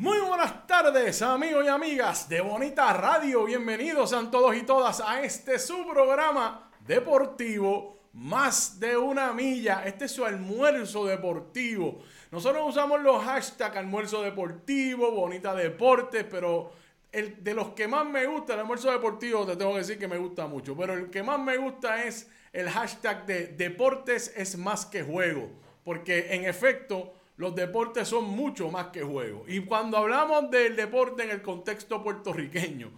Muy buenas tardes, amigos y amigas de Bonita Radio. Bienvenidos a todos y todas a este su programa deportivo Más de una milla. Este es su almuerzo deportivo. Nosotros usamos los hashtags almuerzo deportivo, bonita deportes, pero el de los que más me gusta, el almuerzo deportivo, te tengo que decir que me gusta mucho, pero el que más me gusta es el hashtag de deportes es más que juego, porque en efecto los deportes son mucho más que juego. Y cuando hablamos del deporte en el contexto puertorriqueño,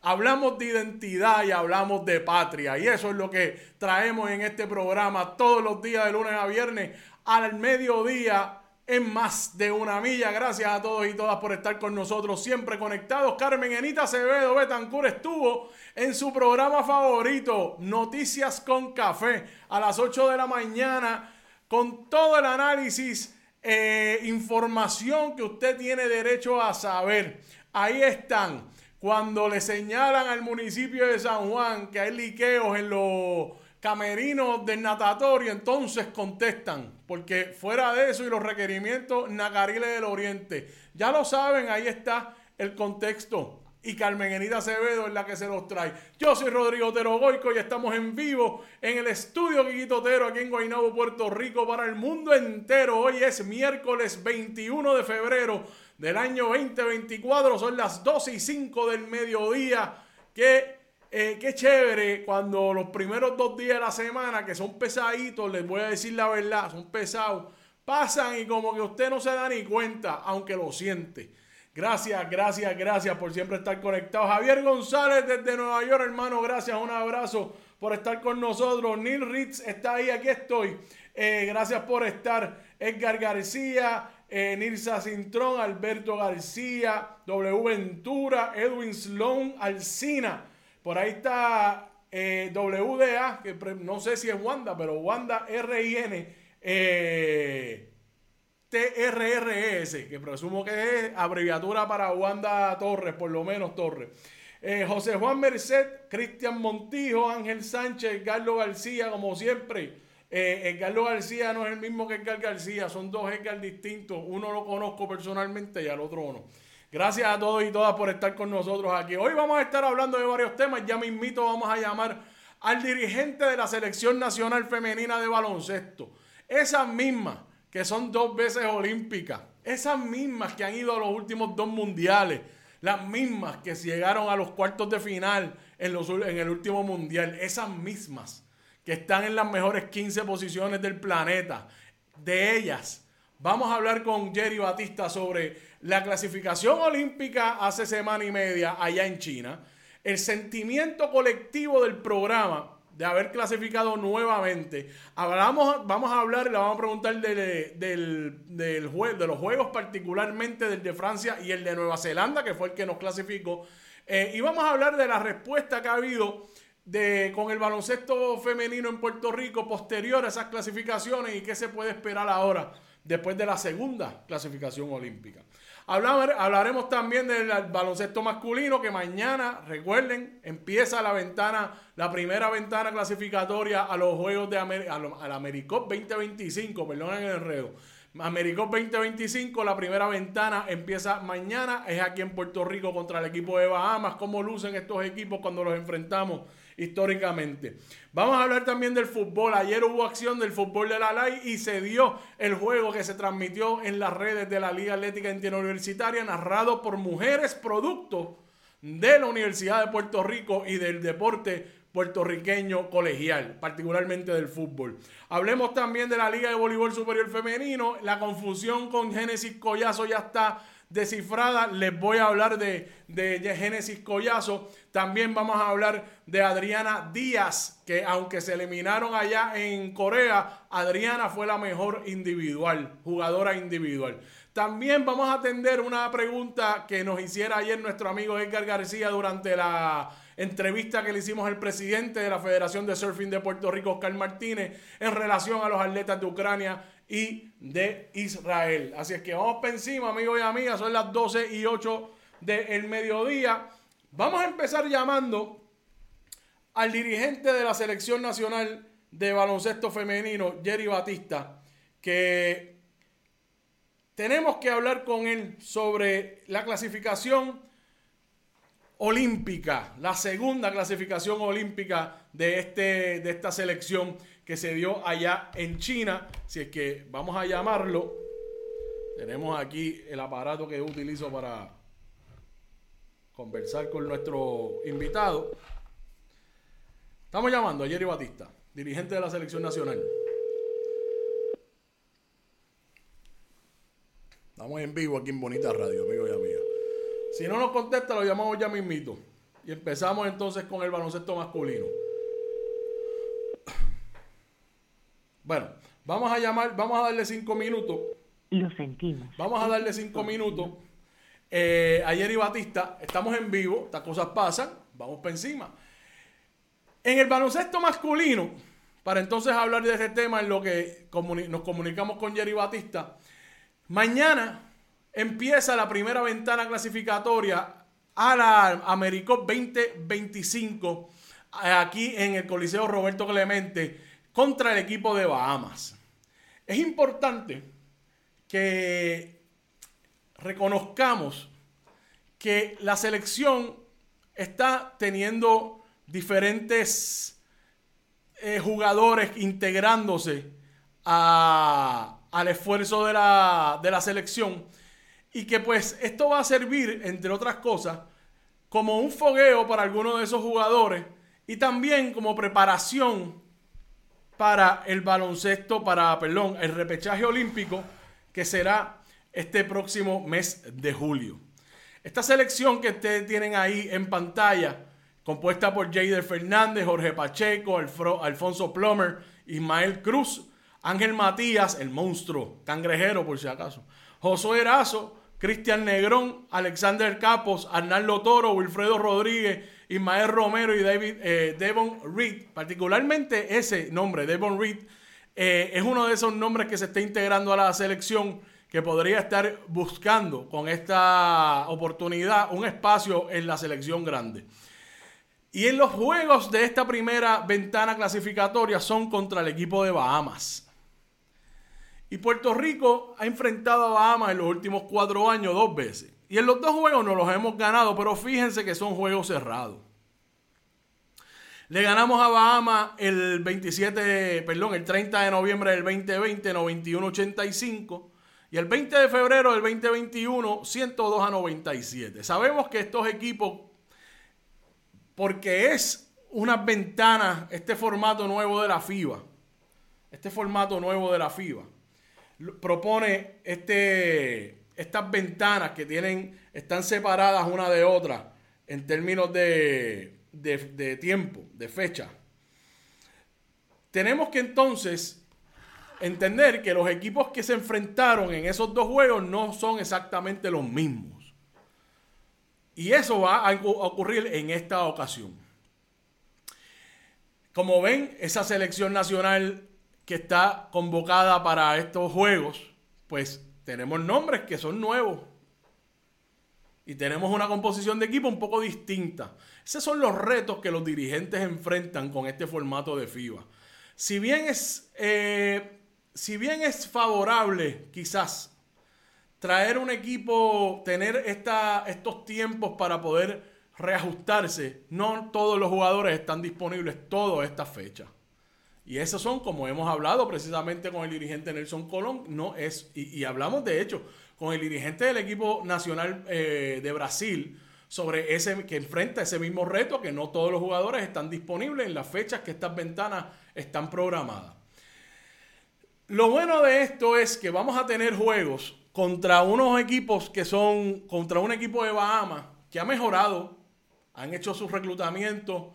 hablamos de identidad y hablamos de patria. Y eso es lo que traemos en este programa todos los días de lunes a viernes al mediodía en más de una milla. Gracias a todos y todas por estar con nosotros, siempre conectados. Carmen Enita Acevedo Betancur estuvo en su programa favorito, Noticias con Café, a las 8 de la mañana, con todo el análisis eh, información que usted tiene derecho a saber. Ahí están. Cuando le señalan al municipio de San Juan que hay liqueos en los camerinos del natatorio, entonces contestan. Porque fuera de eso y los requerimientos, Nacariles del Oriente. Ya lo saben, ahí está el contexto y Carmen Enida Acevedo es la que se los trae. Yo soy Rodrigo Otero Goico y estamos en vivo en el estudio Quiquito Otero aquí en Guaynabo, Puerto Rico para el mundo entero. Hoy es miércoles 21 de febrero del año 2024, son las 12 y 5 del mediodía. Qué, eh, qué chévere cuando los primeros dos días de la semana, que son pesaditos, les voy a decir la verdad, son pesados, pasan y como que usted no se da ni cuenta, aunque lo siente. Gracias, gracias, gracias por siempre estar conectados. Javier González desde Nueva York, hermano, gracias, un abrazo por estar con nosotros. Neil Ritz está ahí, aquí estoy. Eh, gracias por estar. Edgar García, eh, Nilsa Cintrón, Alberto García, W Ventura, Edwin Sloan, Alcina. Por ahí está eh, WDA, que no sé si es Wanda, pero Wanda R-I-N. Eh, TRRS, que presumo que es abreviatura para Wanda Torres, por lo menos Torres. Eh, José Juan Merced, Cristian Montijo, Ángel Sánchez, Carlos García, como siempre. Eh, Carlos García no es el mismo que Edgar García, son dos Edgar distintos. Uno lo conozco personalmente y al otro no. Gracias a todos y todas por estar con nosotros aquí. Hoy vamos a estar hablando de varios temas. Ya mismito vamos a llamar al dirigente de la Selección Nacional Femenina de Baloncesto. Esas mismas que son dos veces olímpicas, esas mismas que han ido a los últimos dos mundiales, las mismas que llegaron a los cuartos de final en, los, en el último mundial, esas mismas que están en las mejores 15 posiciones del planeta, de ellas. Vamos a hablar con Jerry Batista sobre la clasificación olímpica hace semana y media allá en China, el sentimiento colectivo del programa de haber clasificado nuevamente. Hablamos, vamos a hablar, le vamos a preguntar del, del, de los juegos, particularmente del de Francia y el de Nueva Zelanda, que fue el que nos clasificó. Eh, y vamos a hablar de la respuesta que ha habido de, con el baloncesto femenino en Puerto Rico posterior a esas clasificaciones y qué se puede esperar ahora después de la segunda clasificación olímpica hablaremos también del baloncesto masculino que mañana, recuerden, empieza la ventana, la primera ventana clasificatoria a los Juegos de América, al AmeriCop 2025, perdonen el enredo. América 2025, la primera ventana empieza mañana. Es aquí en Puerto Rico contra el equipo de Bahamas. ¿Cómo lucen estos equipos cuando los enfrentamos históricamente? Vamos a hablar también del fútbol. Ayer hubo acción del fútbol de la LAI y se dio el juego que se transmitió en las redes de la Liga Atlética Interuniversitaria, narrado por mujeres producto de la Universidad de Puerto Rico y del deporte puertorriqueño colegial, particularmente del fútbol. Hablemos también de la Liga de Voleibol Superior Femenino. La confusión con Génesis Collazo ya está descifrada. Les voy a hablar de, de Génesis Collazo. También vamos a hablar de Adriana Díaz, que aunque se eliminaron allá en Corea, Adriana fue la mejor individual, jugadora individual. También vamos a atender una pregunta que nos hiciera ayer nuestro amigo Edgar García durante la entrevista que le hicimos al presidente de la Federación de Surfing de Puerto Rico, Oscar Martínez, en relación a los atletas de Ucrania y de Israel. Así es que vamos para encima, amigos y amigas, son las 12 y 8 del mediodía. Vamos a empezar llamando al dirigente de la selección nacional de baloncesto femenino, Jerry Batista, que tenemos que hablar con él sobre la clasificación olímpica, la segunda clasificación olímpica de, este, de esta selección que se dio allá en China. Si es que vamos a llamarlo, tenemos aquí el aparato que utilizo para conversar con nuestro invitado. Estamos llamando a Jerry Batista, dirigente de la selección nacional. Estamos en vivo aquí en Bonita Radio, amigo y amiga. Si no nos contesta, lo llamamos ya mismito. Y empezamos entonces con el baloncesto masculino. Bueno, vamos a llamar, vamos a darle cinco minutos. Lo sentimos. Vamos a darle cinco minutos. Eh, ayer y Batista, estamos en vivo, estas cosas pasan, vamos para encima. En el baloncesto masculino, para entonces hablar de este tema en lo que nos comunicamos con Jerry Batista, mañana empieza la primera ventana clasificatoria a la Americop 2025 eh, aquí en el Coliseo Roberto Clemente contra el equipo de Bahamas. Es importante que reconozcamos que la selección está teniendo diferentes eh, jugadores integrándose al esfuerzo de la, de la selección y que pues esto va a servir, entre otras cosas, como un fogueo para algunos de esos jugadores y también como preparación para el baloncesto, para, perdón, el repechaje olímpico que será este próximo mes de julio. Esta selección que ustedes tienen ahí en pantalla, compuesta por Jader Fernández, Jorge Pacheco, Alfonso Plomer, Ismael Cruz, Ángel Matías, el monstruo, cangrejero por si acaso, Josué Erazo, Cristian Negrón, Alexander Capos, Arnaldo Toro, Wilfredo Rodríguez, Ismael Romero y David, eh, Devon Reed. Particularmente ese nombre, Devon Reed, eh, es uno de esos nombres que se está integrando a la selección que podría estar buscando con esta oportunidad un espacio en la selección grande. Y en los juegos de esta primera ventana clasificatoria son contra el equipo de Bahamas. Y Puerto Rico ha enfrentado a Bahamas en los últimos cuatro años dos veces. Y en los dos juegos no los hemos ganado, pero fíjense que son juegos cerrados. Le ganamos a Bahamas el 27, perdón, el 30 de noviembre del 2020, 91-85. Y el 20 de febrero del 2021, 102 a 97. Sabemos que estos equipos, porque es una ventana, este formato nuevo de la FIBA, este formato nuevo de la FIBA, propone este, estas ventanas que tienen, están separadas una de otra en términos de, de, tiempo, de fecha. Tenemos que entonces entender que los equipos que se enfrentaron en esos dos juegos no son exactamente los mismos. Y eso va a ocurrir en esta ocasión. Como ven, esa selección nacional que está convocada para estos juegos, pues tenemos nombres que son nuevos. Y tenemos una composición de equipo un poco distinta. Esos son los retos que los dirigentes enfrentan con este formato de FIBA. Si bien es, eh, si bien es favorable quizás traer un equipo, tener estos tiempos para poder reajustarse, no todos los jugadores están disponibles todas estas fechas. Y esos son, como hemos hablado precisamente con el dirigente Nelson Colón, no es, y, hablamos de hecho con el dirigente del equipo nacional eh, de Brasil sobre ese que enfrenta ese mismo reto, que no todos los jugadores están disponibles en las fechas que estas ventanas están programadas. Lo bueno de esto es que vamos a tener juegos contra unos equipos que son, contra un equipo de Bahamas que ha mejorado, han hecho sus reclutamientos,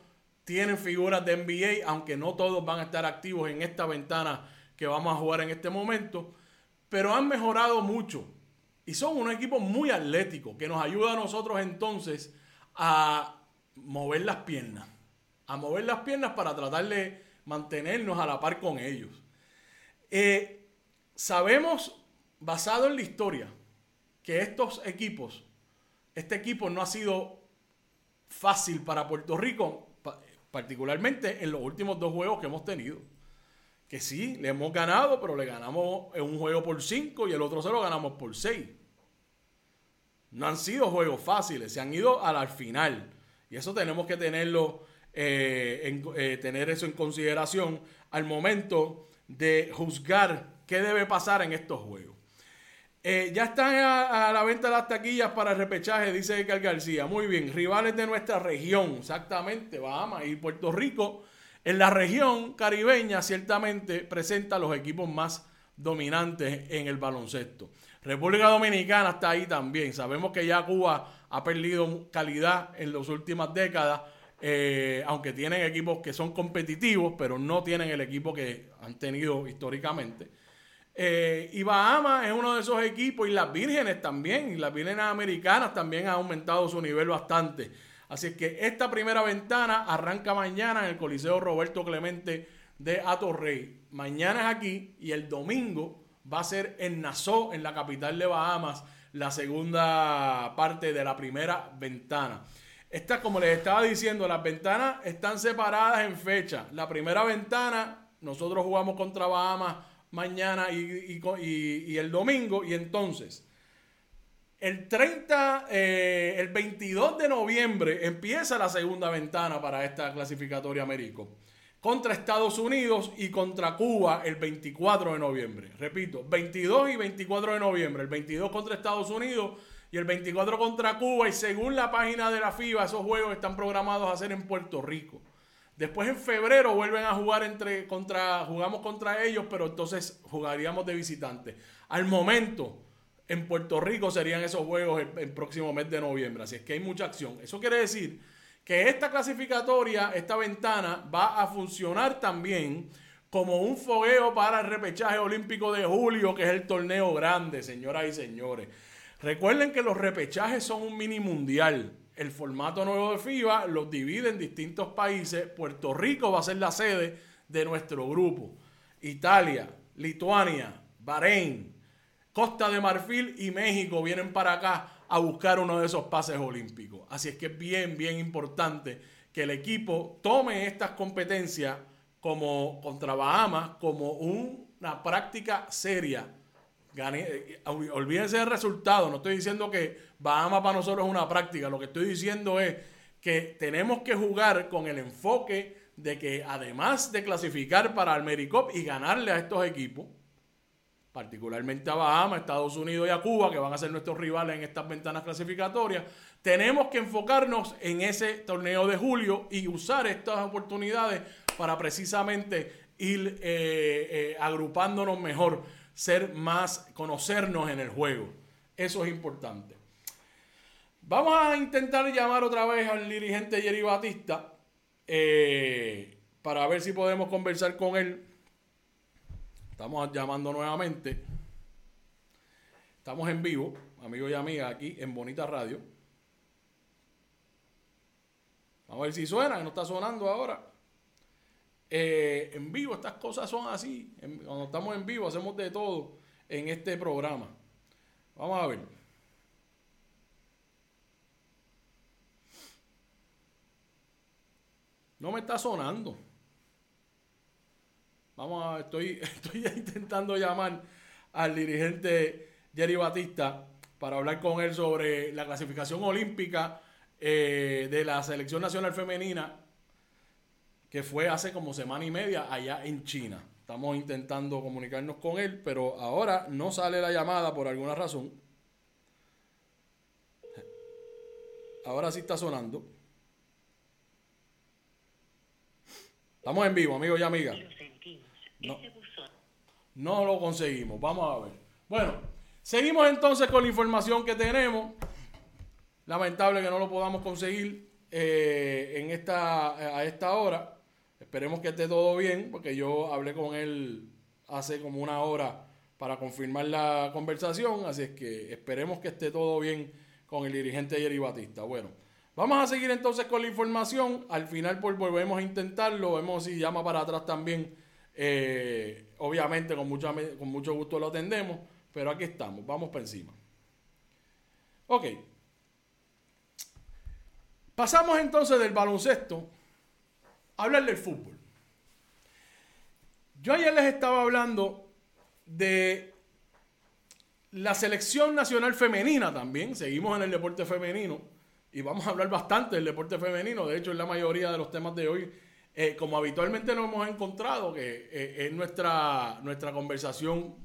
tienen figuras de NBA, aunque no todos van a estar activos en esta ventana que vamos a jugar en este momento, pero han mejorado mucho. Y son un equipo muy atlético que nos ayuda a nosotros entonces a mover las piernas. A mover las piernas para tratar de mantenernos a la par con ellos. Eh, sabemos, basado en la historia, que estos equipos, este equipo no ha sido fácil para Puerto Rico particularmente en los últimos dos juegos que hemos tenido. Que sí, le hemos ganado, pero le ganamos en un juego por 5 y el otro se lo ganamos por 6. No han sido juegos fáciles, se han ido al final. Y eso tenemos que tenerlo, eh, eh, tener eso en consideración al momento de juzgar qué debe pasar en estos juegos. Eh, ya están a, la venta las taquillas para el repechaje, dice Edgar García. Muy bien, rivales de nuestra región, exactamente, Bahamas y Puerto Rico. En la región caribeña ciertamente presenta los equipos más dominantes en el baloncesto. República Dominicana está ahí también. Sabemos que ya Cuba ha perdido calidad en las últimas décadas, eh, aunque tienen equipos que son competitivos, pero no tienen el equipo que han tenido históricamente. Eh, y Bahamas es uno de esos equipos y las vírgenes también, y las vírgenes americanas también han aumentado su nivel bastante. Así que esta primera ventana arranca mañana en el Coliseo Roberto Clemente de Atorrey. Mañana es aquí y el domingo va a ser en Nassau, en la capital de Bahamas, la segunda parte de la primera ventana. Esta, como les estaba diciendo, las ventanas están separadas en fecha. La primera ventana, nosotros jugamos contra Bahamas mañana y, el domingo. Y entonces, el 30, eh, el 22 de noviembre empieza la segunda ventana para esta clasificatoria Américo. Contra Estados Unidos y contra Cuba el 24 de noviembre. Repito, 22 y 24 de noviembre. El 22 contra Estados Unidos y el 24 contra Cuba. Y según la página de la FIBA, esos juegos están programados a ser en Puerto Rico. Después en febrero vuelven a jugar entre contra jugamos contra ellos, pero entonces jugaríamos de visitante. Al momento en Puerto Rico serían esos juegos el, próximo mes de noviembre, así es que hay mucha acción. Eso quiere decir que esta clasificatoria, esta ventana va a funcionar también como un fogueo para el repechaje olímpico de julio, que es el torneo grande, señoras y señores. Recuerden que los repechajes son un mini mundial el formato nuevo de FIBA los divide en distintos países. Puerto Rico va a ser la sede de nuestro grupo. Italia, Lituania, Bahrein, Costa de Marfil y México vienen para acá a buscar uno de esos pases olímpicos. Así es que es bien, bien importante que el equipo tome estas competencias como contra Bahamas como una práctica seria eh, olvídense del resultado. No estoy diciendo que Bahamas para nosotros es una práctica. Lo que estoy diciendo es que tenemos que jugar con el enfoque de que además de clasificar para el Mericop y ganarle a estos equipos, particularmente a Bahamas, Estados Unidos y a Cuba, que van a ser nuestros rivales en estas ventanas clasificatorias, tenemos que enfocarnos en ese torneo de julio y usar estas oportunidades para precisamente ir eh, eh, agrupándonos mejor ser más, conocernos en el juego. Eso es importante. Vamos a intentar llamar otra vez al dirigente Jerry Batista eh, para ver si podemos conversar con él. Estamos llamando nuevamente. Estamos en vivo, amigos y amigas, aquí en Bonita Radio. Vamos a ver si suena, no está sonando ahora. Eh, en vivo estas cosas son así. cuando estamos en vivo hacemos de todo en este programa. Vamos a ver. No me está sonando. Vamos a, estoy, estoy intentando llamar al dirigente Jerry Batista para hablar con él sobre la clasificación olímpica eh, de la selección nacional femenina que fue hace como semana y media allá en China. Estamos intentando comunicarnos con él, pero ahora no sale la llamada por alguna razón. Ahora sí está sonando. Estamos en vivo, amigos y amigas. No, no lo conseguimos. Vamos a ver. Bueno, seguimos entonces con la información que tenemos. Lamentable que no lo podamos conseguir eh, en esta, a esta hora. Esperemos que esté todo bien, porque yo hablé con él hace como una hora para confirmar la conversación. Así es que esperemos que esté todo bien con el dirigente Jerry Batista. Bueno, vamos a seguir entonces con la información. Al final pues, volvemos a intentarlo. Vemos si llama para atrás también. Eh, obviamente con mucho, con mucho gusto lo atendemos. Pero aquí estamos. Vamos para encima. Ok. Pasamos entonces del baloncesto a hablar del fútbol. Yo ayer les estaba hablando de la selección nacional femenina también, seguimos en el deporte femenino y vamos a hablar bastante del deporte femenino, de hecho en la mayoría de los temas de hoy, eh, como habitualmente nos hemos encontrado, que eh, es nuestra, nuestra conversación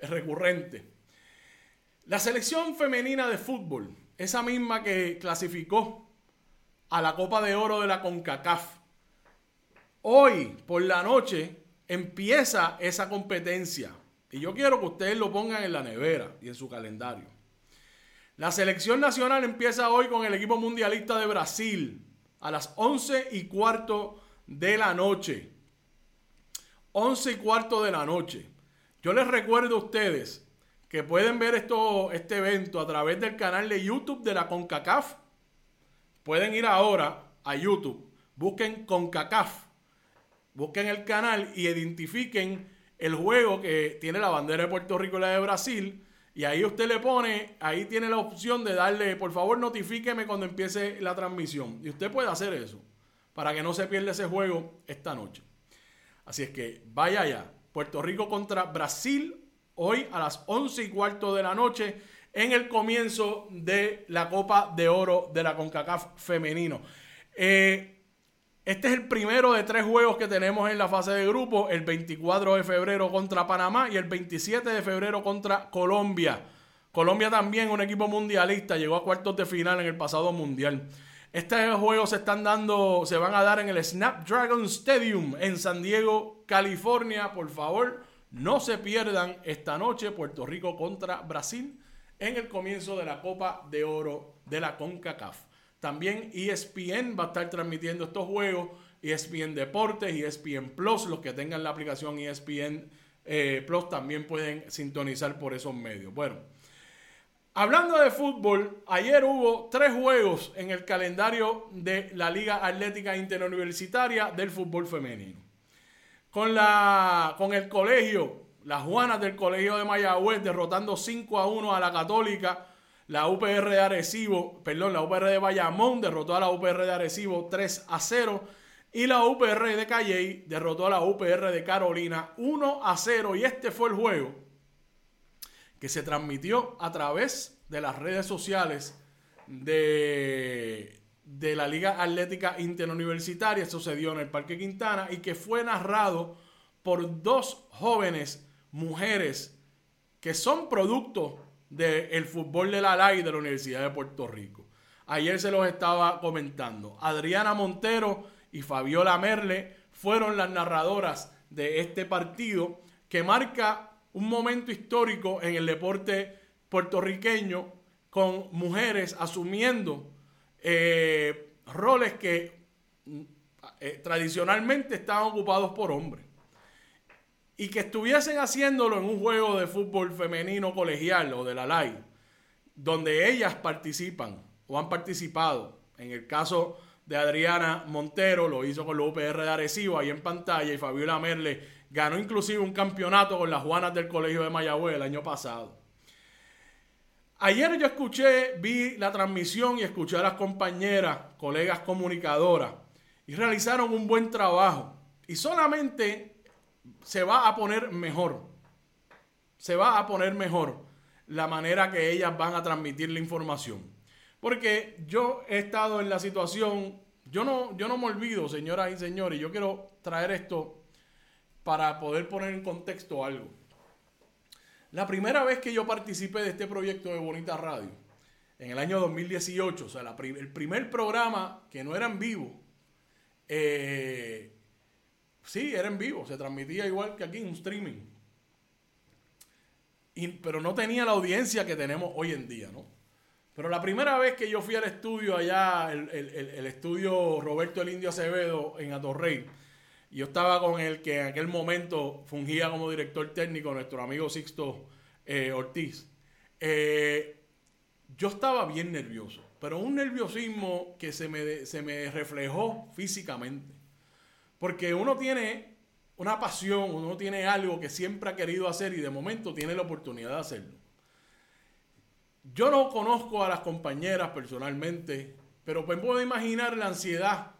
recurrente. La selección femenina de fútbol, esa misma que clasificó a la Copa de Oro de la CONCACAF, hoy por la noche empieza esa competencia y yo quiero que ustedes lo pongan en la nevera y en su calendario. La selección nacional empieza hoy con el equipo mundialista de Brasil a las 11 y cuarto de la noche. 11 y cuarto de la noche. Yo les recuerdo a ustedes que pueden ver esto, este evento a través del canal de YouTube de la CONCACAF. Pueden ir ahora a YouTube, busquen CONCACAF, busquen el canal y identifiquen el juego que tiene la bandera de Puerto Rico y la de Brasil. Y ahí usted le pone, ahí tiene la opción de darle, por favor, notifíqueme cuando empiece la transmisión. Y usted puede hacer eso para que no se pierda ese juego esta noche. Así es que vaya allá. Puerto Rico contra Brasil hoy a las 11 y cuarto de la noche en el comienzo de la Copa de Oro de la CONCACAF femenino. Eh, este es el primero de tres juegos que tenemos en la fase de grupo, el 24 de febrero contra Panamá y el 27 de febrero contra Colombia. Colombia también, un equipo mundialista, llegó a cuartos de final en el pasado mundial. Estos juegos se están dando, se van a dar en el Snapdragon Stadium en San Diego, California. Por favor, no se pierdan esta noche Puerto Rico contra Brasil en el comienzo de la Copa de Oro de la CONCACAF. También ESPN va a estar transmitiendo estos juegos. ESPN Deportes, ESPN Plus, los que tengan la aplicación ESPN eh, Plus también pueden sintonizar por esos medios. Bueno, hablando de fútbol, ayer hubo tres juegos en el calendario de la Liga Atlética Interuniversitaria del fútbol femenino. Con, la, con el colegio, las Juanas del Colegio de Mayagüez derrotando 5 a 1 a la Católica la UPR de Arecibo, perdón, la UPR de Bayamón derrotó a la UPR de Arecibo 3 a 0. Y la UPR de Calley derrotó a la UPR de Carolina 1 a 0. Y este fue el juego que se transmitió a través de las redes sociales de, de la Liga Atlética Interuniversitaria. Dio en el Parque Quintana y que fue narrado por dos jóvenes mujeres que son producto del fútbol de la LAI de la Universidad de Puerto Rico. Ayer se los estaba comentando. Adriana Montero y Fabiola Merle fueron las narradoras de este partido que marca un momento histórico en el deporte puertorriqueño con mujeres asumiendo eh, roles que eh, tradicionalmente estaban ocupados por hombres y que estuviesen haciéndolo en un juego de fútbol femenino colegial o de la LAI, donde ellas participan o han participado. En el caso de Adriana Montero, lo hizo con la UPR de Arecibo ahí en pantalla, y Fabiola Merle ganó inclusive un campeonato con las Juanas del Colegio de Mayagüez el año pasado. Ayer yo escuché, vi la transmisión y escuché a las compañeras, colegas comunicadoras, y realizaron un buen trabajo. Y solamente se va a poner mejor. Se va a poner mejor la manera que ellas van a transmitir la información. Porque yo he estado en la situación, yo no, yo no me olvido, señoras y señores, yo quiero traer esto para poder poner en contexto algo. La primera vez que yo participé de este proyecto de Bonita Radio, en el año 2018, o sea, el primer programa que no era en vivo, eh, sí, era en vivo, se transmitía igual que aquí en un streaming. pero no tenía la audiencia que tenemos hoy en día, ¿no? Pero la primera vez que yo fui al estudio allá, el, estudio Roberto el Indio Acevedo en Atorrey, yo estaba con el que en aquel momento fungía como director técnico, nuestro amigo Sixto eh, Ortiz. Eh, yo estaba bien nervioso, pero un nerviosismo que se me, se me reflejó físicamente. Porque uno tiene una pasión, uno tiene algo que siempre ha querido hacer y de momento tiene la oportunidad de hacerlo. Yo no conozco a las compañeras personalmente, pero pues puedo imaginar la ansiedad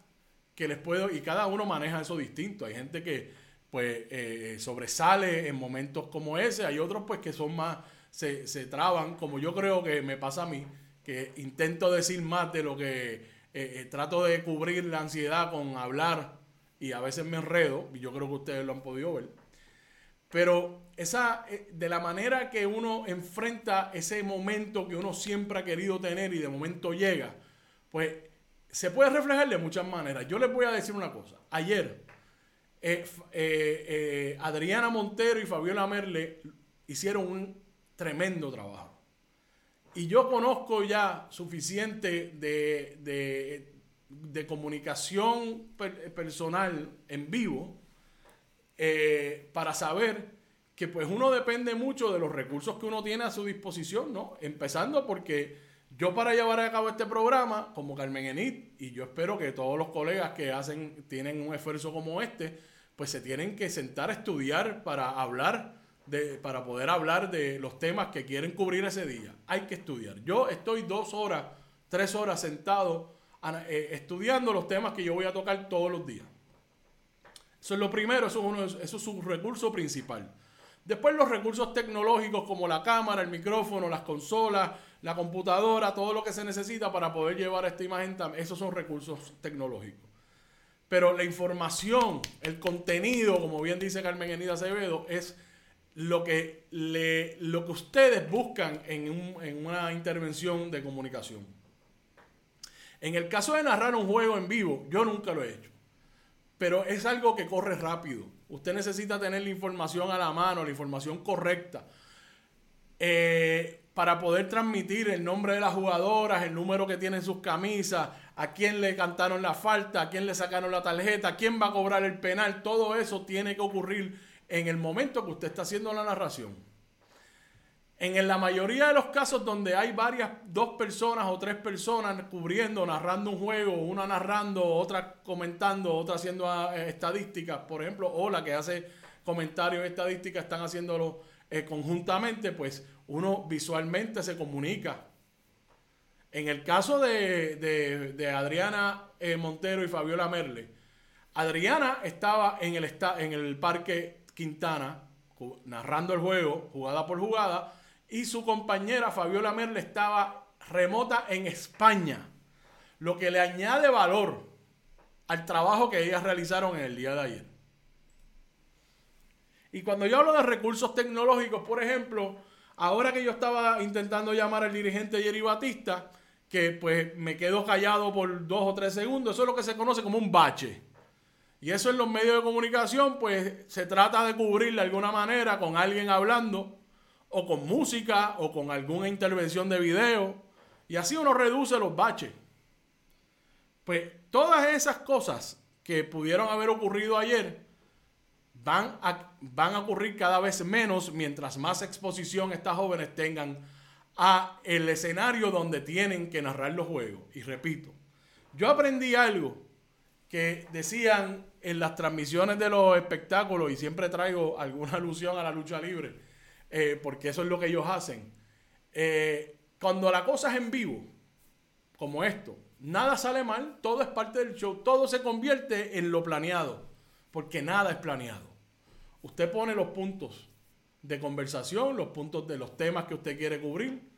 que les puedo, y cada uno maneja eso distinto. Hay gente que pues eh, sobresale en momentos como ese, hay otros pues que son más, se, se, traban, como yo creo que me pasa a mí, que intento decir más de lo que eh, eh, trato de cubrir la ansiedad con hablar y a veces me enredo, y yo creo que ustedes lo han podido ver. Pero esa, de la manera que uno enfrenta ese momento que uno siempre ha querido tener y de momento llega, pues se puede reflejar de muchas maneras. Yo les voy a decir una cosa. Ayer, eh, eh, eh, Adriana Montero y Fabiola Merle hicieron un tremendo trabajo. Y yo conozco ya suficiente de, de, comunicación personal en vivo para saber que pues uno depende mucho de los recursos que uno tiene a su disposición, ¿no? Empezando porque yo para llevar a cabo este programa, como Carmen Enid, y yo espero que todos los colegas que hacen, tienen un esfuerzo como este, pues se tienen que sentar a estudiar para hablar, de, para poder hablar de los temas que quieren cubrir ese día. Hay que estudiar. Yo estoy dos horas, tres horas sentado eh, estudiando los temas que yo voy a tocar todos los días. Eso es lo primero, eso es, uno, eso es su recurso principal. Después los recursos tecnológicos como la cámara, el micrófono, las consolas, la computadora, todo lo que se necesita para poder llevar esta imagen, esos son recursos tecnológicos. Pero la información, el contenido, como bien dice Carmen Enida Acevedo, es lo que, le, lo que ustedes buscan en, en una intervención de comunicación. En el caso de narrar un juego en vivo, yo nunca lo he hecho. Pero es algo que corre rápido. Usted necesita tener la información a la mano, la información correcta. Eh, para poder transmitir el nombre de las jugadoras, el número que tienen sus camisas, a quién le cantaron la falta, a quién le sacaron la tarjeta, quién va a cobrar el penal, todo eso tiene que ocurrir en el momento que usted está haciendo la narración. En la mayoría de los casos donde hay varias, dos personas o tres personas cubriendo, narrando un juego, una narrando, otra comentando, otra haciendo ah, estadísticas, por ejemplo, o la que hace comentarios estadísticas están haciéndolo eh, conjuntamente, pues uno visualmente se comunica. En el caso de, Adriana eh, Montero y Fabiola Merle, Adriana estaba en el, en el Parque Quintana narrando el juego, jugada por jugada, y su compañera Fabiola Merle estaba remota en España, lo que le añade valor al trabajo que ellas realizaron en el día de ayer. Y cuando yo hablo de recursos tecnológicos, por ejemplo, Ahora que yo estaba intentando llamar al dirigente Jerry Batista, que pues me quedo callado por dos o tres segundos, eso es lo que se conoce como un bache. Y eso en los medios de comunicación, pues se trata de cubrir de alguna manera con alguien hablando, o con música, o con alguna intervención de video. Y así uno reduce los baches. Pues todas esas cosas que pudieron haber ocurrido ayer, van a, van a ocurrir cada vez menos mientras más exposición estas jóvenes tengan a el escenario donde tienen que narrar los juegos. Y repito, yo aprendí algo que decían en las transmisiones de los espectáculos, y siempre traigo alguna alusión a la lucha libre, eh, porque eso es lo que ellos hacen. Eh, cuando la cosa es en vivo, como esto, nada sale mal, todo es parte del show, todo se convierte en lo planeado, porque nada es planeado. usted pone los puntos de conversación, los puntos de los temas que usted quiere cubrir.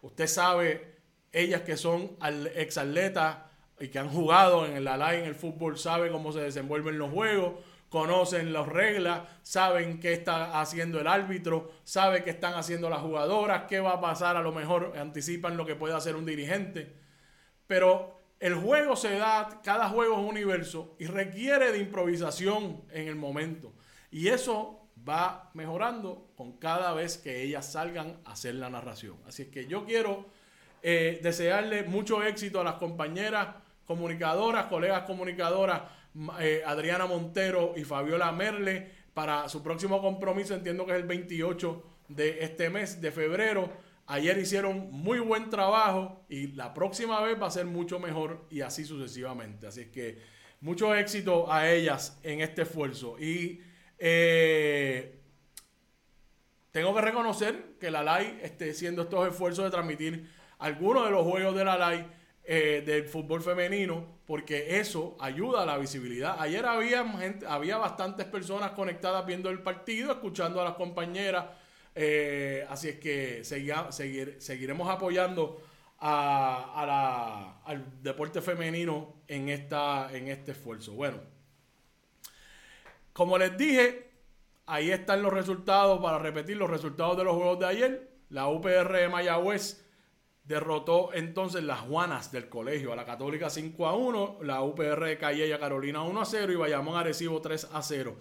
Usted sabe, ellas que son ex atletas y que han jugado en la LAI, en el fútbol, sabe cómo se desenvuelven los juegos, conocen las reglas, saben qué está haciendo el árbitro, sabe qué están haciendo las jugadoras, qué va a pasar, a lo mejor anticipan lo que puede hacer un dirigente. Pero el juego se da, cada juego es un universo y requiere de improvisación en el momento. Y eso va mejorando con cada vez que ellas salgan a hacer la narración. Así es que yo quiero eh, desearle mucho éxito a las compañeras comunicadoras, colegas comunicadoras, eh, Adriana Montero y Fabiola Merle, para su próximo compromiso, entiendo que es el 28 de este mes de febrero. Ayer hicieron muy buen trabajo y la próxima vez va a ser mucho mejor y así sucesivamente. Así que mucho éxito a ellas en este esfuerzo. Y eh, tengo que reconocer que la LAI esté haciendo estos esfuerzos de transmitir algunos de los juegos de la LAI eh, del fútbol femenino, porque eso ayuda a la visibilidad. Ayer había, había bastantes personas conectadas viendo el partido, escuchando a las compañeras, eh, así es que seguir, seguiremos apoyando a, al deporte femenino en, esta, en este esfuerzo. Bueno, como les dije, ahí están los resultados, para repetir los resultados de los juegos de ayer. La UPR Mayagüez derrotó entonces las Juanas del colegio a la Católica 5 a 1, la UPR de Calle a Carolina 1 a 0 y Bayamón Arecibo 3 a 0.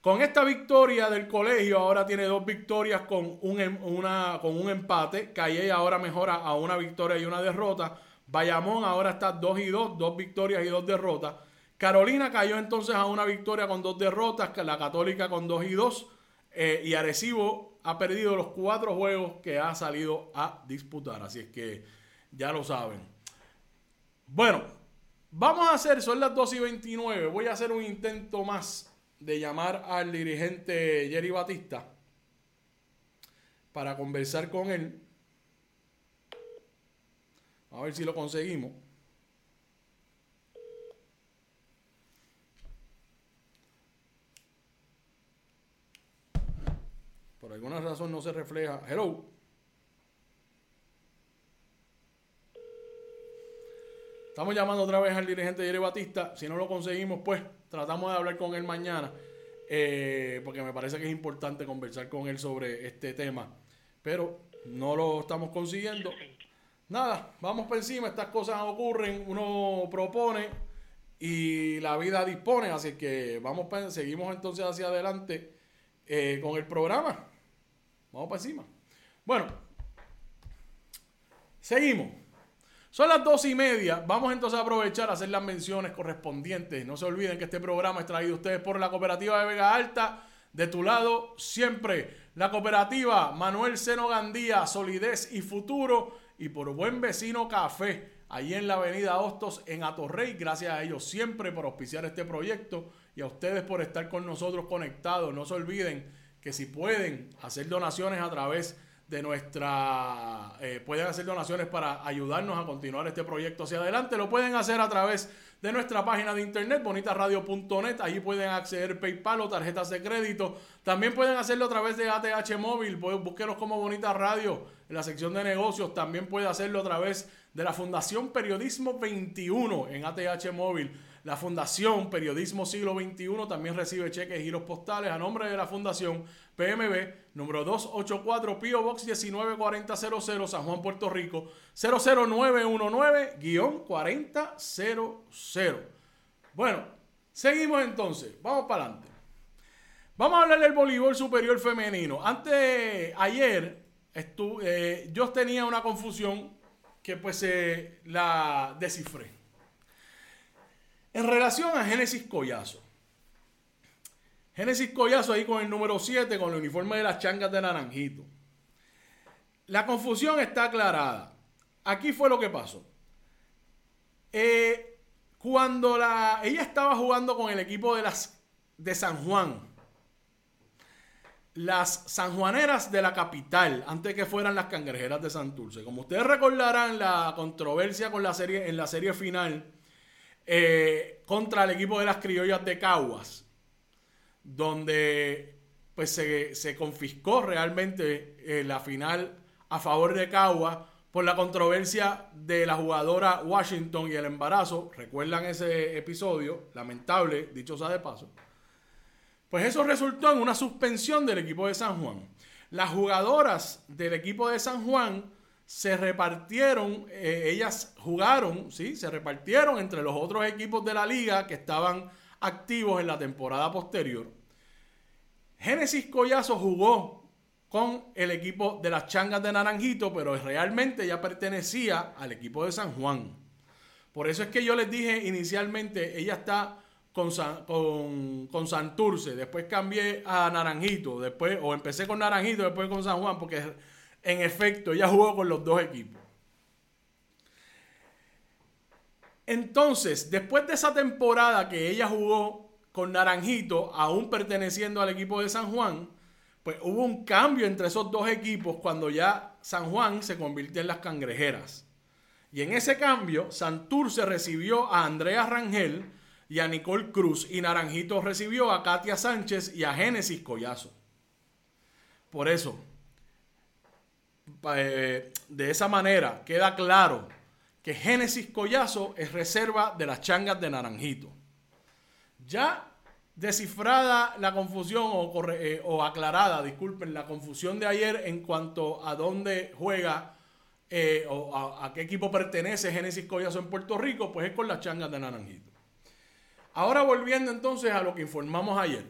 Con esta victoria del colegio ahora tiene dos victorias con un, em, una, con un empate. Calle ahora mejora a una victoria y una derrota. Bayamón ahora está 2 y 2, dos victorias y dos derrotas. Carolina cayó entonces a una victoria con dos derrotas, la Católica con 2 y 2. Eh, y Arecibo ha perdido los cuatro juegos que ha salido a disputar. Así es que ya lo saben. Bueno, vamos a hacer, son las 2 y 29. Voy a hacer un intento más de llamar al dirigente Jerry Batista para conversar con él. A ver si lo conseguimos. Alguna razón no se refleja. Hello. Estamos llamando otra vez al dirigente Jerry Batista. Si no lo conseguimos, pues tratamos de hablar con él mañana. Eh, porque me parece que es importante conversar con él sobre este tema. Pero no lo estamos consiguiendo. Nada, vamos por encima. Estas cosas ocurren. Uno propone y la vida dispone. Así que vamos, seguimos entonces hacia adelante eh, con el programa. Vamos para encima. Bueno, seguimos. Son las dos y media. Vamos entonces a aprovechar a hacer las menciones correspondientes. No se olviden que este programa es traído a ustedes por la cooperativa de Vega Alta. De tu lado, siempre. La cooperativa Manuel Seno Gandía, Solidez y Futuro. Y por Buen Vecino Café, allí en la avenida Hostos, en Atorrey. Gracias a ellos siempre por auspiciar este proyecto y a ustedes por estar con nosotros conectados. No se olviden que si pueden hacer donaciones a través de nuestra, eh, pueden hacer donaciones para ayudarnos a continuar este proyecto hacia adelante, lo pueden hacer a través de nuestra página de internet, bonitaradio.net, ahí pueden acceder PayPal o tarjetas de crédito, también pueden hacerlo a través de ATH Móvil, búsquenos como Bonita Radio en la sección de negocios, también puede hacerlo a través de la Fundación Periodismo 21 en ATH Móvil. La Fundación Periodismo Siglo XXI también recibe cheques y giros postales a nombre de la Fundación PMB, número 284 Pio Box 194000, San Juan, Puerto Rico, 00919-4000. Bueno, seguimos entonces. Vamos para adelante. Vamos a hablar del voleibol superior femenino. Antes, ayer, eh, yo tenía una confusión que pues eh, la descifré. En relación a Génesis Collazo. Génesis Collazo ahí con el número 7, con el uniforme de las changas de Naranjito. La confusión está aclarada. Aquí fue lo que pasó. Eh, cuando la, ella estaba jugando con el equipo de, las, de San Juan, las sanjuaneras de la capital, antes que fueran las cangrejeras de Santurce. Como ustedes recordarán la controversia con la serie, en la serie final eh, contra el equipo de las criollas de Caguas, donde pues se, confiscó realmente eh, la final a favor de Cagua por la controversia de la jugadora Washington y el embarazo. ¿Recuerdan ese episodio? Lamentable, dicho sea de paso. Pues eso resultó en una suspensión del equipo de San Juan. Las jugadoras del equipo de San Juan se repartieron, eh, ellas jugaron, ¿sí? Se repartieron entre los otros equipos de la liga que estaban activos en la temporada posterior. Génesis Collazo jugó con el equipo de las Changas de Naranjito, pero realmente ya pertenecía al equipo de San Juan. Por eso es que yo les dije inicialmente, ella está con, con, con, Santurce, después cambié a Naranjito, después, o empecé con Naranjito, después con San Juan, porque en efecto ella jugó con los dos equipos. Entonces, después de esa temporada que ella jugó con Naranjito, aún perteneciendo al equipo de San Juan, pues hubo un cambio entre esos dos equipos cuando ya San Juan se convirtió en las cangrejeras. Y en ese cambio, Santurce recibió a Andrea Rangel, y a Nicole Cruz. Y Naranjito recibió a Katia Sánchez y a Génesis Collazo. Por eso, eh, de esa manera queda claro que Génesis Collazo es reserva de las changas de Naranjito. Ya descifrada la confusión o, eh, aclarada, disculpen, la confusión de ayer en cuanto a dónde juega eh, o a, a, qué equipo pertenece Génesis Collazo en Puerto Rico, pues es con las changas de Naranjito. Ahora volviendo entonces a lo que informamos ayer.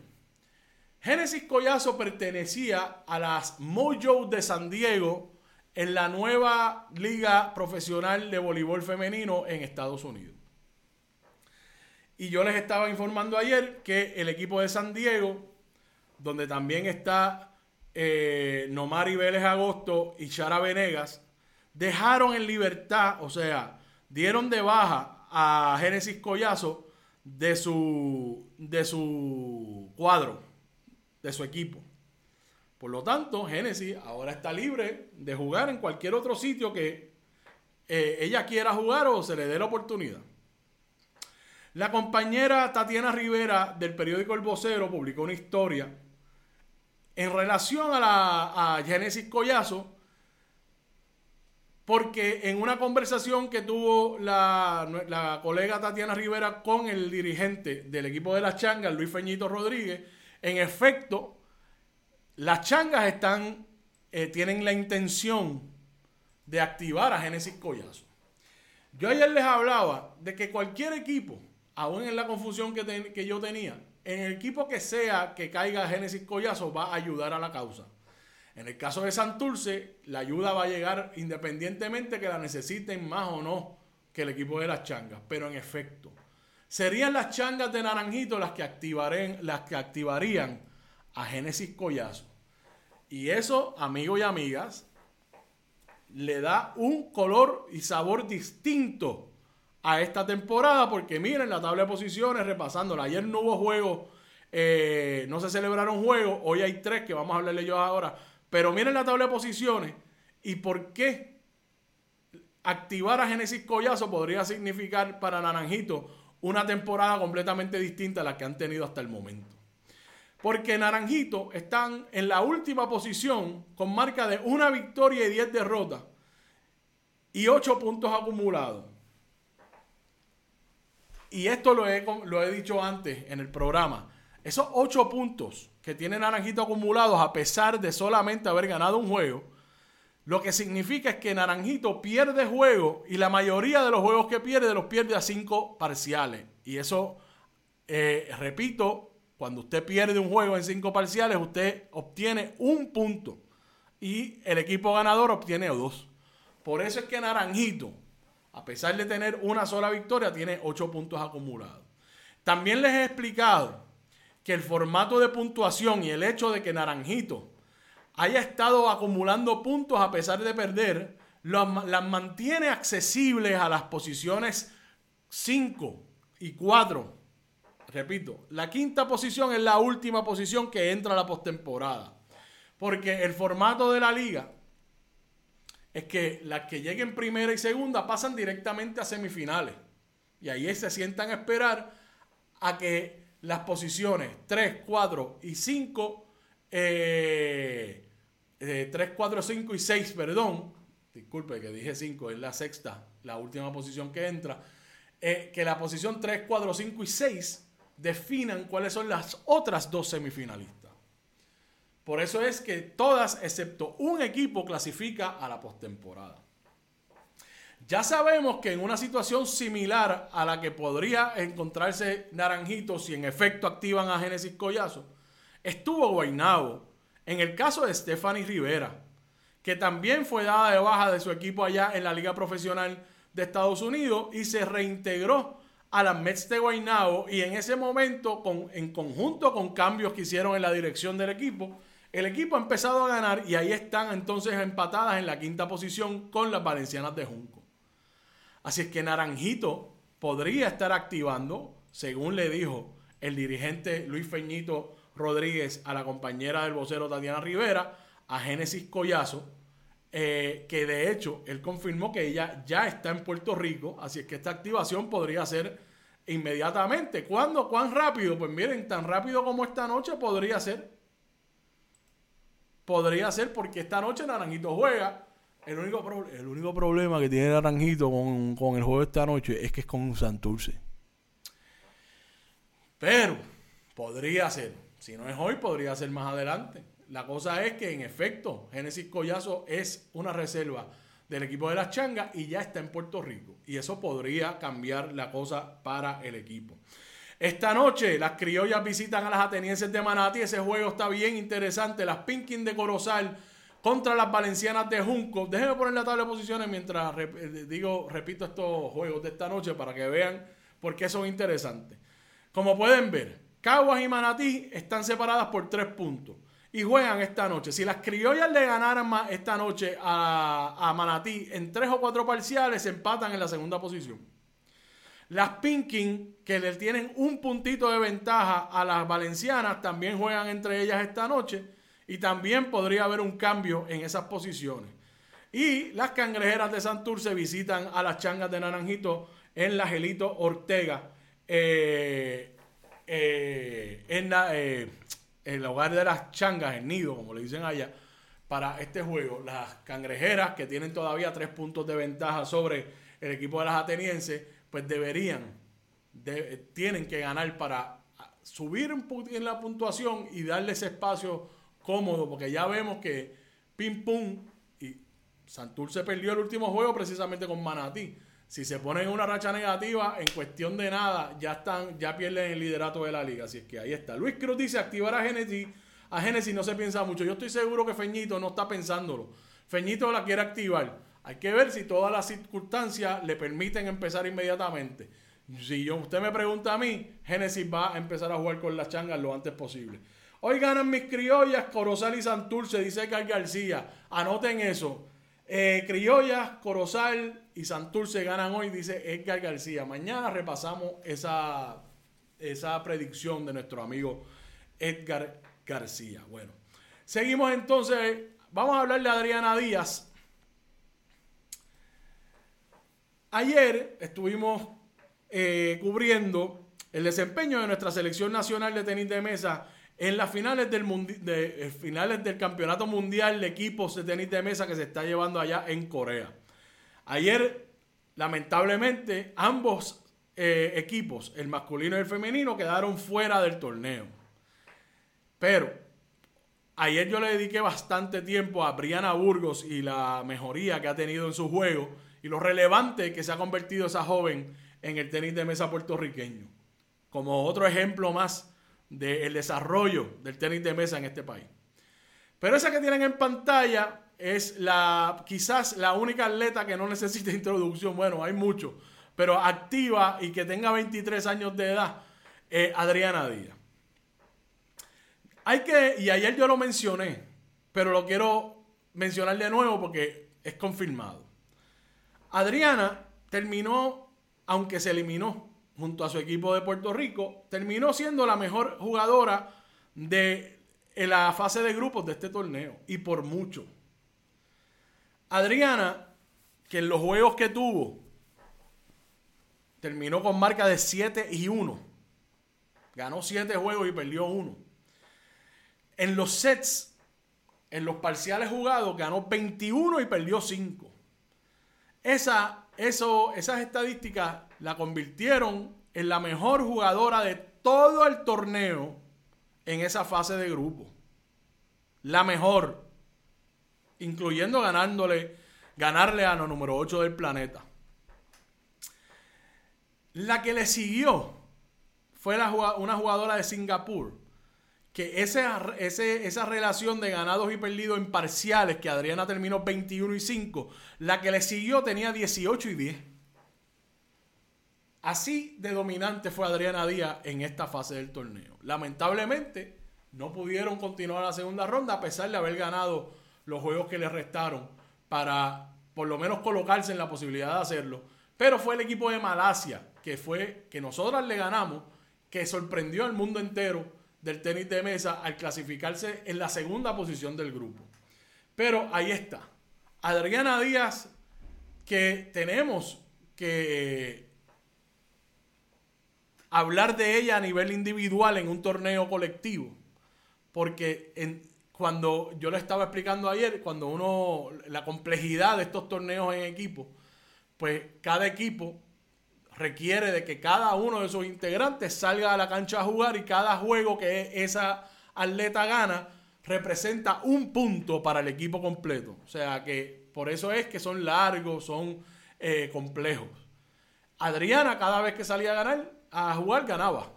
Génesis Collazo pertenecía a las Mojo de San Diego en la nueva liga profesional de voleibol femenino en Estados Unidos. Y yo les estaba informando ayer que el equipo de San Diego, donde también está eh, Nomari Vélez Agosto y Chara Venegas, dejaron en libertad, o sea, dieron de baja a Génesis Collazo de su, de su cuadro, de su equipo. Por lo tanto, Génesis ahora está libre de jugar en cualquier otro sitio que eh, ella quiera jugar o se le dé la oportunidad. La compañera Tatiana Rivera del periódico El Vocero publicó una historia en relación a, la, a Génesis Collazo porque en una conversación que tuvo la, colega Tatiana Rivera con el dirigente del equipo de las changas, Luis Feñito Rodríguez, en efecto, las changas están, eh, tienen la intención de activar a Génesis Collazo. Yo ayer les hablaba de que cualquier equipo, aún en la confusión que, yo tenía, en el equipo que sea que caiga Génesis Collazo va a ayudar a la causa. En el caso de Santurce, la ayuda va a llegar independientemente que la necesiten más o no que el equipo de las changas. Pero en efecto, serían las changas de Naranjito las que, las que activarían a Génesis Collazo. Y eso, amigos y amigas, le da un color y sabor distinto a esta temporada. Porque miren la tabla de posiciones, repasándola. Ayer no hubo juego, eh, no se celebraron juegos. Hoy hay tres que vamos a hablarle yo ahora pero miren la tabla de posiciones y por qué activar a Génesis Collazo podría significar para Naranjito una temporada completamente distinta a la que han tenido hasta el momento. Porque Naranjito están en la última posición con marca de una victoria y diez derrotas y ocho puntos acumulados. Y esto lo he, dicho antes en el programa. Esos ocho puntos que tiene Naranjito acumulados a pesar de solamente haber ganado un juego, lo que significa es que Naranjito pierde juego y la mayoría de los juegos que pierde los pierde a cinco parciales. Y eso, eh, repito, cuando usted pierde un juego en cinco parciales, usted obtiene un punto y el equipo ganador obtiene dos. Por eso es que Naranjito, a pesar de tener una sola victoria, tiene ocho puntos acumulados. También les he explicado que el formato de puntuación y el hecho de que Naranjito haya estado acumulando puntos a pesar de perder, las mantiene accesibles a las posiciones 5 y 4. Repito, la quinta posición es la última posición que entra a la postemporada. Porque el formato de la liga es que las que lleguen primera y segunda pasan directamente a semifinales. Y ahí se sientan a esperar a que las posiciones 3, 4 y 5 eh, 3, 4, 5 y 6, perdón. Disculpe que dije 5, es la sexta, la última posición que entra. Eh, que la posición 3, 4, 5 y 6 definan cuáles son las otras dos semifinalistas. Por eso es que todas, excepto un equipo, clasifica a la postemporada. Ya sabemos que en una situación similar a la que podría encontrarse Naranjito si en efecto activan a Génesis Collazo, estuvo Guaynabo en el caso de Stephanie Rivera, que también fue dada de baja de su equipo allá en la Liga Profesional de Estados Unidos y se reintegró a las Mets de Guaynabo y en ese momento, con, en conjunto con cambios que hicieron en la dirección del equipo, el equipo ha empezado a ganar y ahí están entonces empatadas en la quinta posición con las Valencianas de Junco. Así es que Naranjito podría estar activando, según le dijo el dirigente Luis Feñito Rodríguez a la compañera del vocero Tatiana Rivera, a Génesis Collazo, eh, que de hecho él confirmó que ella ya está en Puerto Rico, así es que esta activación podría ser inmediatamente. ¿Cuándo? ¿Cuán rápido? Pues miren, tan rápido como esta noche podría ser. Podría ser porque esta noche Naranjito juega. El único, el único problema que tiene Naranjito con, con el juego esta noche es que es con Santurce. Pero podría ser. Si no es hoy, podría ser más adelante. La cosa es que, en efecto, Génesis Collazo es una reserva del equipo de las changas y ya está en Puerto Rico. Y eso podría cambiar la cosa para el equipo. Esta noche las criollas visitan a las atenienses de Manatí. Ese juego está bien interesante. Las Pinkin de Corozal contra las valencianas de Junco. Déjenme poner la tabla de posiciones mientras eh, digo, repito estos juegos de esta noche para que vean por qué son interesantes. Como pueden ver, Caguas y Manatí están separadas por tres puntos y juegan esta noche. Si las criollas le ganaran esta noche a, a Manatí en tres o cuatro parciales, empatan en la segunda posición. Las Pinkin, que le tienen un puntito de ventaja a las valencianas, también juegan entre ellas esta noche. Y también podría haber un cambio en esas posiciones. Y las cangrejeras de Santurce visitan a las changas de Naranjito en la Gelito Ortega. Eh, eh, en eh, el hogar de las changas, el nido, como le dicen allá, para este juego. Las cangrejeras, que tienen todavía tres puntos de ventaja sobre el equipo de las atenienses, pues deberían, tienen que ganar para subir en la puntuación y darle ese espacio cómodo, porque ya vemos que pim pum y Santurce perdió el último juego precisamente con Manatí. Si se ponen en una racha negativa, en cuestión de nada, ya están, ya pierden el liderato de la liga. Así es que ahí está. Luis Cruz dice activar a Genesis. A Genesis no se piensa mucho. Yo estoy seguro que Feñito no está pensándolo. Feñito la quiere activar. Hay que ver si todas las circunstancias le permiten empezar inmediatamente. Si yo, usted me pregunta a mí, Genesis va a empezar a jugar con las changas lo antes posible. Hoy ganan mis criollas, Corozal y Santurce, dice Carl García. Anoten eso. Eh, criollas, Corozal y Santurce ganan hoy, dice Edgar García. Mañana repasamos esa, esa predicción de nuestro amigo Edgar García. Bueno, seguimos entonces. Vamos a hablar de Adriana Díaz. Ayer estuvimos eh, cubriendo el desempeño de nuestra selección nacional de tenis de mesa en las finales del, de, eh, finales del Campeonato Mundial de Equipos de Tenis de Mesa que se está llevando allá en Corea. Ayer, lamentablemente, ambos eh, equipos, el masculino y el femenino, quedaron fuera del torneo. Pero ayer yo le dediqué bastante tiempo a Briana Burgos y la mejoría que ha tenido en su juego y lo relevante que se ha convertido esa joven en el tenis de mesa puertorriqueño. Como otro ejemplo más del desarrollo del tenis de mesa en este país. Pero esa que tienen en pantalla es la quizás la única atleta que no necesita introducción. Bueno, hay mucho, pero activa y que tenga 23 años de edad, Adriana Díaz. Hay que, y ayer yo lo mencioné, pero lo quiero mencionar de nuevo porque es confirmado. Adriana terminó, aunque se eliminó junto a su equipo de Puerto Rico, terminó siendo la mejor jugadora de la fase de grupos de este torneo y por mucho. Adriana, que en los juegos que tuvo, terminó con marca de 7 y 1. Ganó 7 juegos y perdió 1. en los sets, en los parciales jugados, ganó 21 y perdió 5. Esa, esas estadísticas la convirtieron en la mejor jugadora de todo el torneo en esa fase de grupo. La mejor. Incluyendo ganándole, ganarle a la número 8 del planeta. La que le siguió fue una jugadora de Singapur. Que esa, esa relación de ganados y perdidos en parciales, que Adriana terminó 21 y 5, la que le siguió tenía 18 y 10. Así de dominante fue Adriana Díaz en esta fase del torneo. Lamentablemente, no pudieron continuar la segunda ronda a pesar de haber ganado los juegos que les restaron para por lo menos colocarse en la posibilidad de hacerlo. Pero fue el equipo de Malasia, que fue que nosotras le ganamos, que sorprendió al mundo entero del tenis de mesa al clasificarse en la segunda posición del grupo. Pero ahí está. Adriana Díaz, que tenemos que hablar de ella a nivel individual en un torneo colectivo. Porque cuando yo le estaba explicando ayer, cuando uno, la complejidad de estos torneos en equipo, pues cada equipo requiere de que cada uno de sus integrantes salga a la cancha a jugar y cada juego que esa atleta gana representa un punto para el equipo completo. O sea que por eso es que son largos, son eh, complejos. Adriana cada vez que salía a ganar, a jugar, ganaba.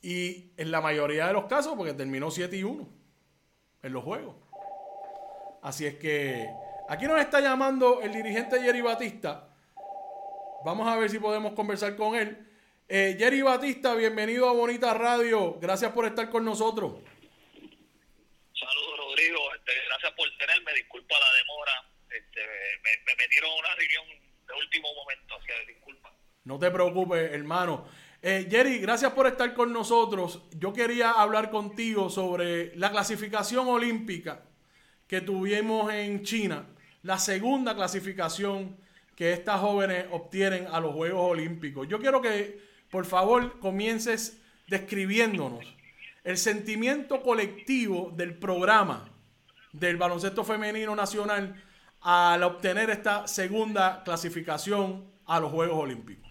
Y en la mayoría de los casos, porque terminó 7 y 1 en los juegos. Así es que aquí nos está llamando el dirigente Jerry Batista. Vamos a ver si podemos conversar con él. Eh, Jerry Batista, bienvenido a Bonita Radio. Gracias por estar con nosotros. Saludos, Rodrigo. Este, gracias por tenerme. Disculpa la demora. Este, me, metieron en una reunión de último momento. Así que disculpa. No te preocupes, hermano. Eh, Jerry, gracias por estar con nosotros. Yo quería hablar contigo sobre la clasificación olímpica que tuvimos en China, la segunda clasificación que estas jóvenes obtienen a los Juegos Olímpicos. Yo quiero que, por favor, comiences describiéndonos el sentimiento colectivo del programa del baloncesto femenino nacional al obtener esta segunda clasificación a los Juegos Olímpicos.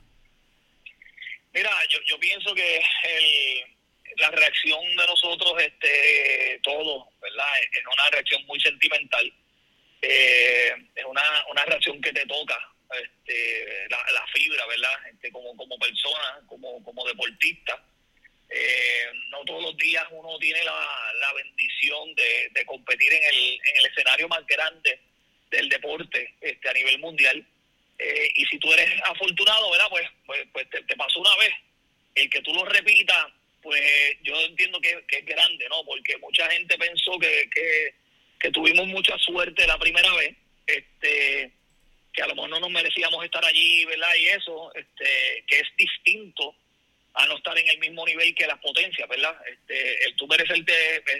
Mira, yo, yo pienso que el, la reacción de nosotros, este, todos, ¿verdad? Es una reacción muy sentimental. Eh, es una, una reacción que te toca este, la, fibra, ¿verdad? Este, como, como persona, como, como deportista. Eh, no todos los días uno tiene la, la bendición de, de competir en el, en el escenario más grande del deporte este, a nivel mundial. Eh, y si tú eres afortunado, ¿verdad? Pues, pues, pues te, pasó una vez. El que tú lo repitas, pues yo entiendo que, es grande, ¿no? Porque mucha gente pensó que, que, tuvimos mucha suerte la primera vez, este que a lo mejor no nos merecíamos estar allí, ¿verdad? Y eso, este que es distinto a no estar en el mismo nivel que las potencias, ¿verdad? Este, el tú merecerte,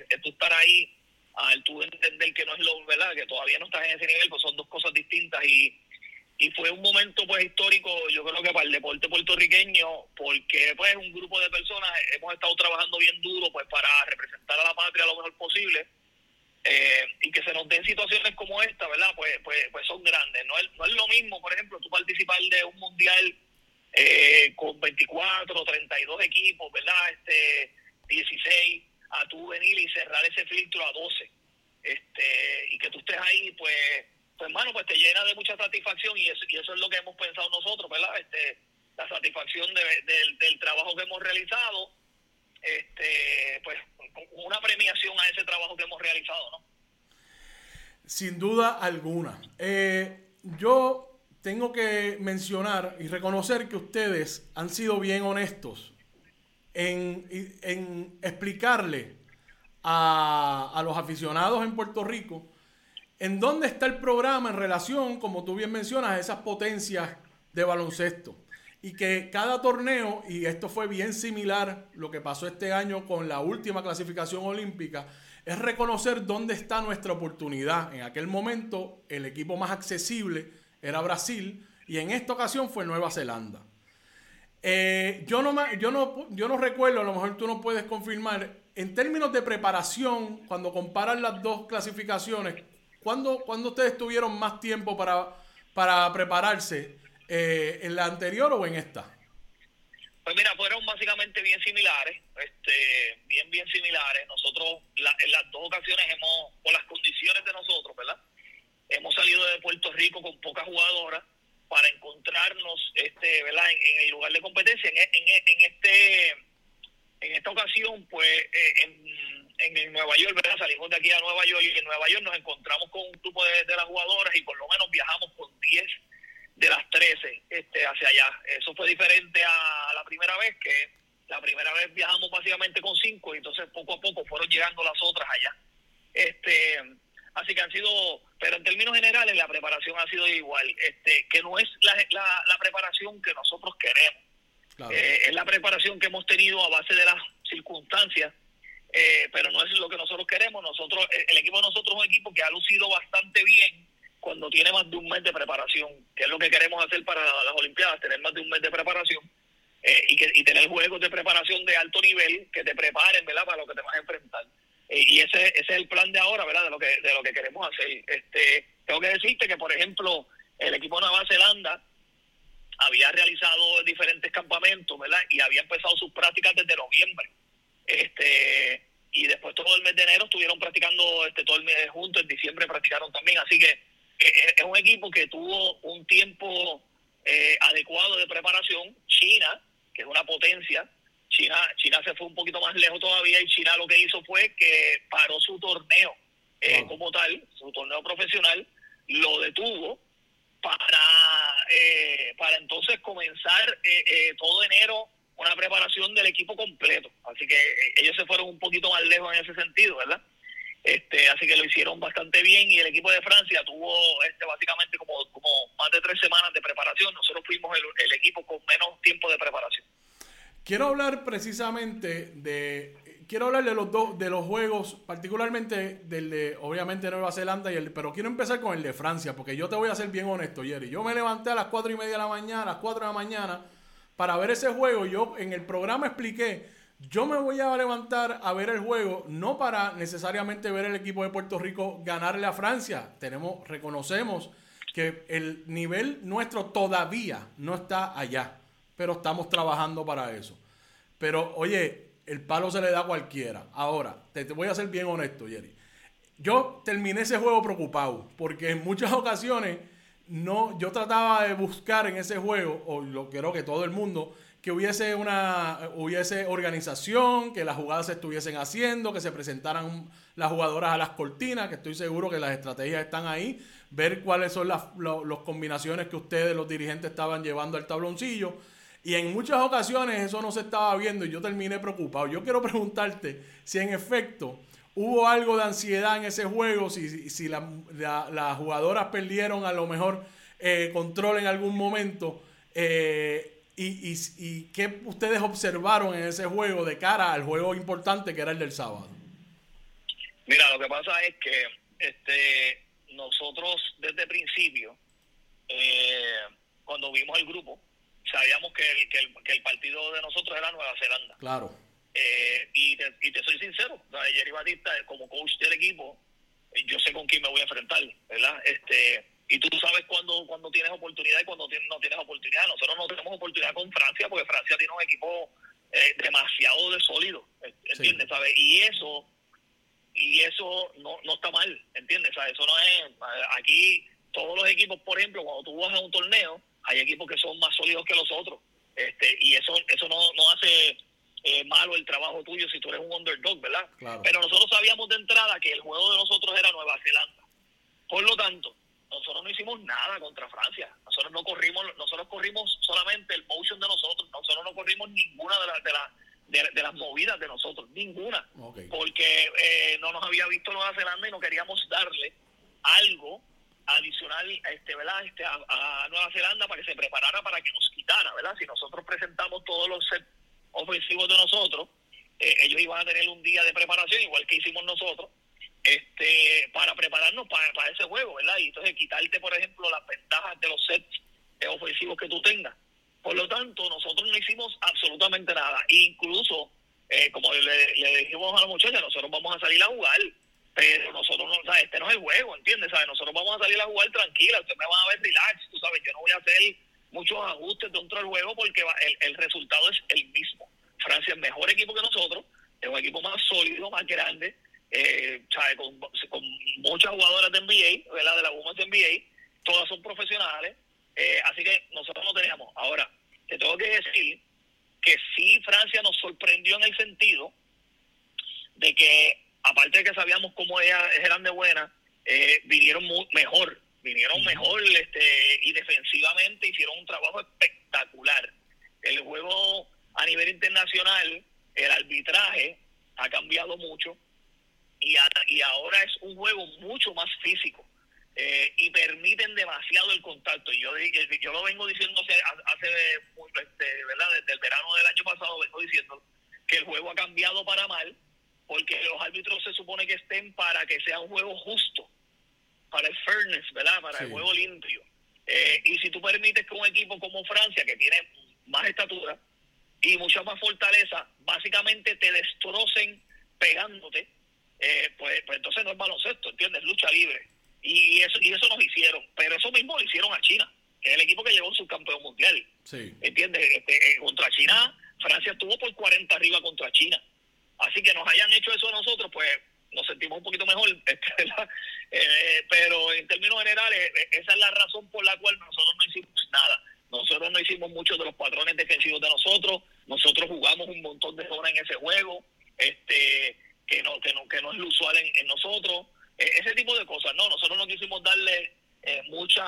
el, tú estar ahí, el tú entender que no es lo, ¿verdad? Que todavía no estás en ese nivel, pues son dos cosas distintas y y fue un momento pues histórico yo creo que para el deporte puertorriqueño porque pues un grupo de personas hemos estado trabajando bien duro pues para representar a la patria lo mejor posible eh, y que se nos den situaciones como esta verdad pues pues pues son grandes. No es, no es lo mismo por ejemplo tú participar de un mundial eh, con 24 32 equipos verdad este 16 a tú venir y cerrar ese filtro a 12 este y que tú estés ahí pues pues pues te llena de mucha satisfacción y eso, y eso es lo que hemos pensado nosotros, ¿verdad? Este, la satisfacción del trabajo que hemos realizado, este, pues una premiación a ese trabajo que hemos realizado, ¿no? Sin duda alguna. Eh, yo tengo que mencionar y reconocer que ustedes han sido bien honestos en, en explicarle a los aficionados en Puerto Rico ¿En dónde está el programa en relación, como tú bien mencionas, a esas potencias de baloncesto? Y que cada torneo, y esto fue bien similar lo que pasó este año con la última clasificación olímpica, es reconocer dónde está nuestra oportunidad. En aquel momento el equipo más accesible era Brasil y en esta ocasión fue Nueva Zelanda. Eh, yo, no, yo, no, yo no recuerdo, a lo mejor tú no puedes confirmar, en términos de preparación, cuando comparan las dos clasificaciones, ¿cuándo, ¿cuándo ustedes tuvieron más tiempo para, para prepararse? Eh, ¿En la anterior o en esta? Pues mira, fueron básicamente bien similares, este, bien, bien similares. Nosotros en las dos ocasiones hemos, por las condiciones de nosotros, ¿verdad? Hemos salido de Puerto Rico con pocas jugadoras para encontrarnos, este, ¿verdad? En, el lugar de competencia. En, en, este, en esta ocasión, pues, eh, en, en, Nueva York, ¿verdad? Salimos de aquí a Nueva York y en Nueva York nos encontramos con un grupo de, de las jugadoras y por lo menos viajamos con 10 de las 13 este, hacia allá. Eso fue diferente a la primera vez, que la primera vez viajamos básicamente con cinco y entonces poco a poco fueron llegando las otras allá. Este, así que han sido, pero en términos generales la preparación ha sido igual, este, que no es la, la, preparación que nosotros queremos. Eh, es la preparación que hemos tenido a base de las circunstancias, eh, pero no es lo que nosotros queremos. Nosotros, el equipo de nosotros es un equipo que ha lucido bastante bien cuando tiene más de un mes de preparación, que es lo que queremos hacer para las Olimpiadas, tener más de un mes de preparación eh, y, que, y tener juegos de preparación de alto nivel que te preparen, ¿verdad?, para lo que te vas a enfrentar. Eh, y ese, ese es el plan de ahora, ¿verdad?, de lo que, de lo que queremos hacer. Este, tengo que decirte que, por ejemplo, el equipo de Nueva Zelanda había realizado diferentes campamentos, ¿verdad?, y había empezado sus prácticas desde noviembre. Este, y después todo el mes de enero estuvieron practicando este todo el mes juntos, en diciembre practicaron también, así que es un equipo que tuvo un tiempo eh, adecuado de preparación. China, que es una potencia, China, China se fue un poquito más lejos todavía y China lo que hizo fue que paró su torneo eh, como tal, su torneo profesional, lo detuvo para, eh, para entonces comenzar todo enero una preparación del equipo completo. Así que ellos se fueron un poquito más lejos en ese sentido, ¿verdad? Este, así que lo hicieron bastante bien y el equipo de Francia tuvo este básicamente como, como más de tres semanas de preparación. Nosotros fuimos el, equipo con menos tiempo de preparación. Quiero hablar precisamente de quiero hablar de los dos de los juegos, particularmente del de obviamente Nueva Zelanda y el pero quiero empezar con el de Francia porque yo te voy a ser bien honesto, Jerry. Yo me levanté a las cuatro y media de la mañana, a las 4 de la mañana para ver ese juego. Yo en el programa expliqué yo me voy a levantar a ver el juego, no para necesariamente ver el equipo de Puerto Rico ganarle a Francia. Tenemos, reconocemos que el nivel nuestro todavía no está allá, pero estamos trabajando para eso. Pero oye, el palo se le da a cualquiera. Ahora, te, voy a ser bien honesto, Jerry. Yo terminé ese juego preocupado, porque en muchas ocasiones no, yo trataba de buscar en ese juego, o lo creo que todo el mundo, que hubiese una hubiese organización, que las jugadas se estuviesen haciendo, que se presentaran las jugadoras a las cortinas, que estoy seguro que las estrategias están ahí, ver cuáles son las, combinaciones que ustedes, los dirigentes, estaban llevando al tabloncillo. Y en muchas ocasiones eso no se estaba viendo y yo terminé preocupado. Yo quiero preguntarte si en efecto hubo algo de ansiedad en ese juego, si, si las jugadoras perdieron a lo mejor eh, control en algún momento. Eh, y, y, qué ustedes observaron en ese juego de cara al juego importante que era el del sábado? Mira, lo que pasa es que este nosotros desde el principio, eh, cuando vimos el grupo, sabíamos que, que, el, partido de nosotros era Nueva Zelanda. Claro. Eh, y, te, y te soy sincero, Jerry Batista, como coach del equipo, eh, yo sé con quién me voy a enfrentar, ¿verdad? Este, y tú sabes cuando, cuando tienes oportunidad y cuando no tienes oportunidad. Nosotros no tenemos oportunidad con Francia porque Francia tiene un equipo eh, demasiado de sólido, ¿entiendes? ¿Sabes? Y eso y eso no, no está mal, ¿entiendes? ¿Sabes? Eso no es... Aquí todos los equipos, por ejemplo, cuando tú vas a un torneo, hay equipos que son más sólidos que los otros. este Y eso eso no, no hace eh, malo el trabajo tuyo si tú eres un underdog, ¿verdad? Pero nosotros sabíamos de entrada que el juego de nosotros era Nueva Zelanda. Por lo tanto, nosotros no hicimos nada contra Francia. Nosotros no corrimos, nosotros corrimos solamente el motion de nosotros. Nosotros no corrimos ninguna de las de, la, de, las movidas de nosotros, ninguna, porque eh, no nos había visto Nueva Zelanda y no queríamos darle algo adicional, este, ¿verdad? Este, a, Nueva Zelanda para que se preparara para que nos quitara, ¿verdad? Si nosotros presentamos todos los sets ofensivos de nosotros, eh, ellos iban a tener un día de preparación igual que hicimos nosotros este para prepararnos para, para ese juego, ¿verdad? Y entonces quitarte, por ejemplo, las ventajas de los sets ofensivos que tú tengas. Por lo tanto, nosotros no hicimos absolutamente nada. Incluso, eh, como le, le, dijimos a la muchacha, nosotros vamos a salir a jugar, pero nosotros no, sea, este no es el juego, ¿entiendes? ¿Sabes? Nosotros vamos a salir a jugar tranquila, usted me va a ver relax, tú sabes, yo no voy a hacer muchos ajustes dentro del juego porque el, el resultado es el mismo. Francia es mejor equipo que nosotros, es un equipo más sólido, más grande, eh, ¿sabe? Con, con, muchas jugadoras de NBA, ¿verdad? de la Women's NBA, todas son profesionales, eh, así que nosotros no teníamos. Ahora, te tengo que decir que sí Francia nos sorprendió en el sentido de que, aparte de que sabíamos cómo ellas eran de buena, eh, vinieron mejor, vinieron mejor este, y defensivamente hicieron un trabajo espectacular. El juego a nivel internacional, el arbitraje ha cambiado mucho y, y ahora es un juego mucho más físico. Eh, y permiten demasiado el contacto. Yo, yo lo vengo diciendo hace, hace este, ¿verdad? desde el verano del año pasado, vengo diciendo que el juego ha cambiado para mal, porque los árbitros se supone que estén para que sea un juego justo, para el fairness, ¿verdad? Para el juego limpio. Eh, y si tú permites que un equipo como Francia, que tiene más estatura y mucha más fortaleza, básicamente te destrocen pegándote, eh, pues, pues entonces no es baloncesto, ¿entiendes? Lucha libre. Y eso, y eso nos hicieron. Pero eso mismo lo hicieron a China, que es el equipo que llevó un subcampeón mundial. Sí. ¿Entiendes? Este, eh, contra China, Francia estuvo por 40 arriba contra China. Así que nos hayan hecho eso a nosotros, pues nos sentimos un poquito mejor. Eh, pero en términos generales, eh, esa es la razón por la cual nosotros no hicimos nada. Nosotros no hicimos muchos de los patrones defensivos de nosotros. Nosotros jugamos un montón de horas en ese juego, este que no que no, que no es lo usual en, nosotros. E-, ese tipo de cosas. No, nosotros no quisimos darle eh, mucha,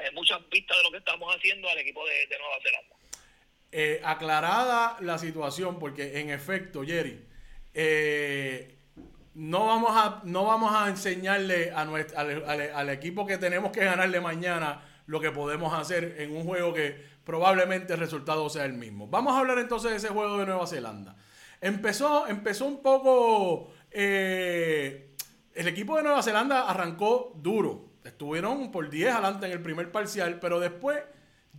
eh, muchas pistas de lo que estamos haciendo al equipo de, Nueva Zelanda. Eh, aclarada la situación, porque en efecto, Jerry, no, vamos a, no vamos a enseñarle al, equipo que tenemos que ganarle mañana lo que podemos hacer en un juego que probablemente el resultado sea el mismo. Vamos a hablar entonces de ese juego de Nueva Zelanda. Empezó, empezó un poco el equipo de Nueva Zelanda arrancó duro. Estuvieron por 10 adelante en el primer parcial, pero después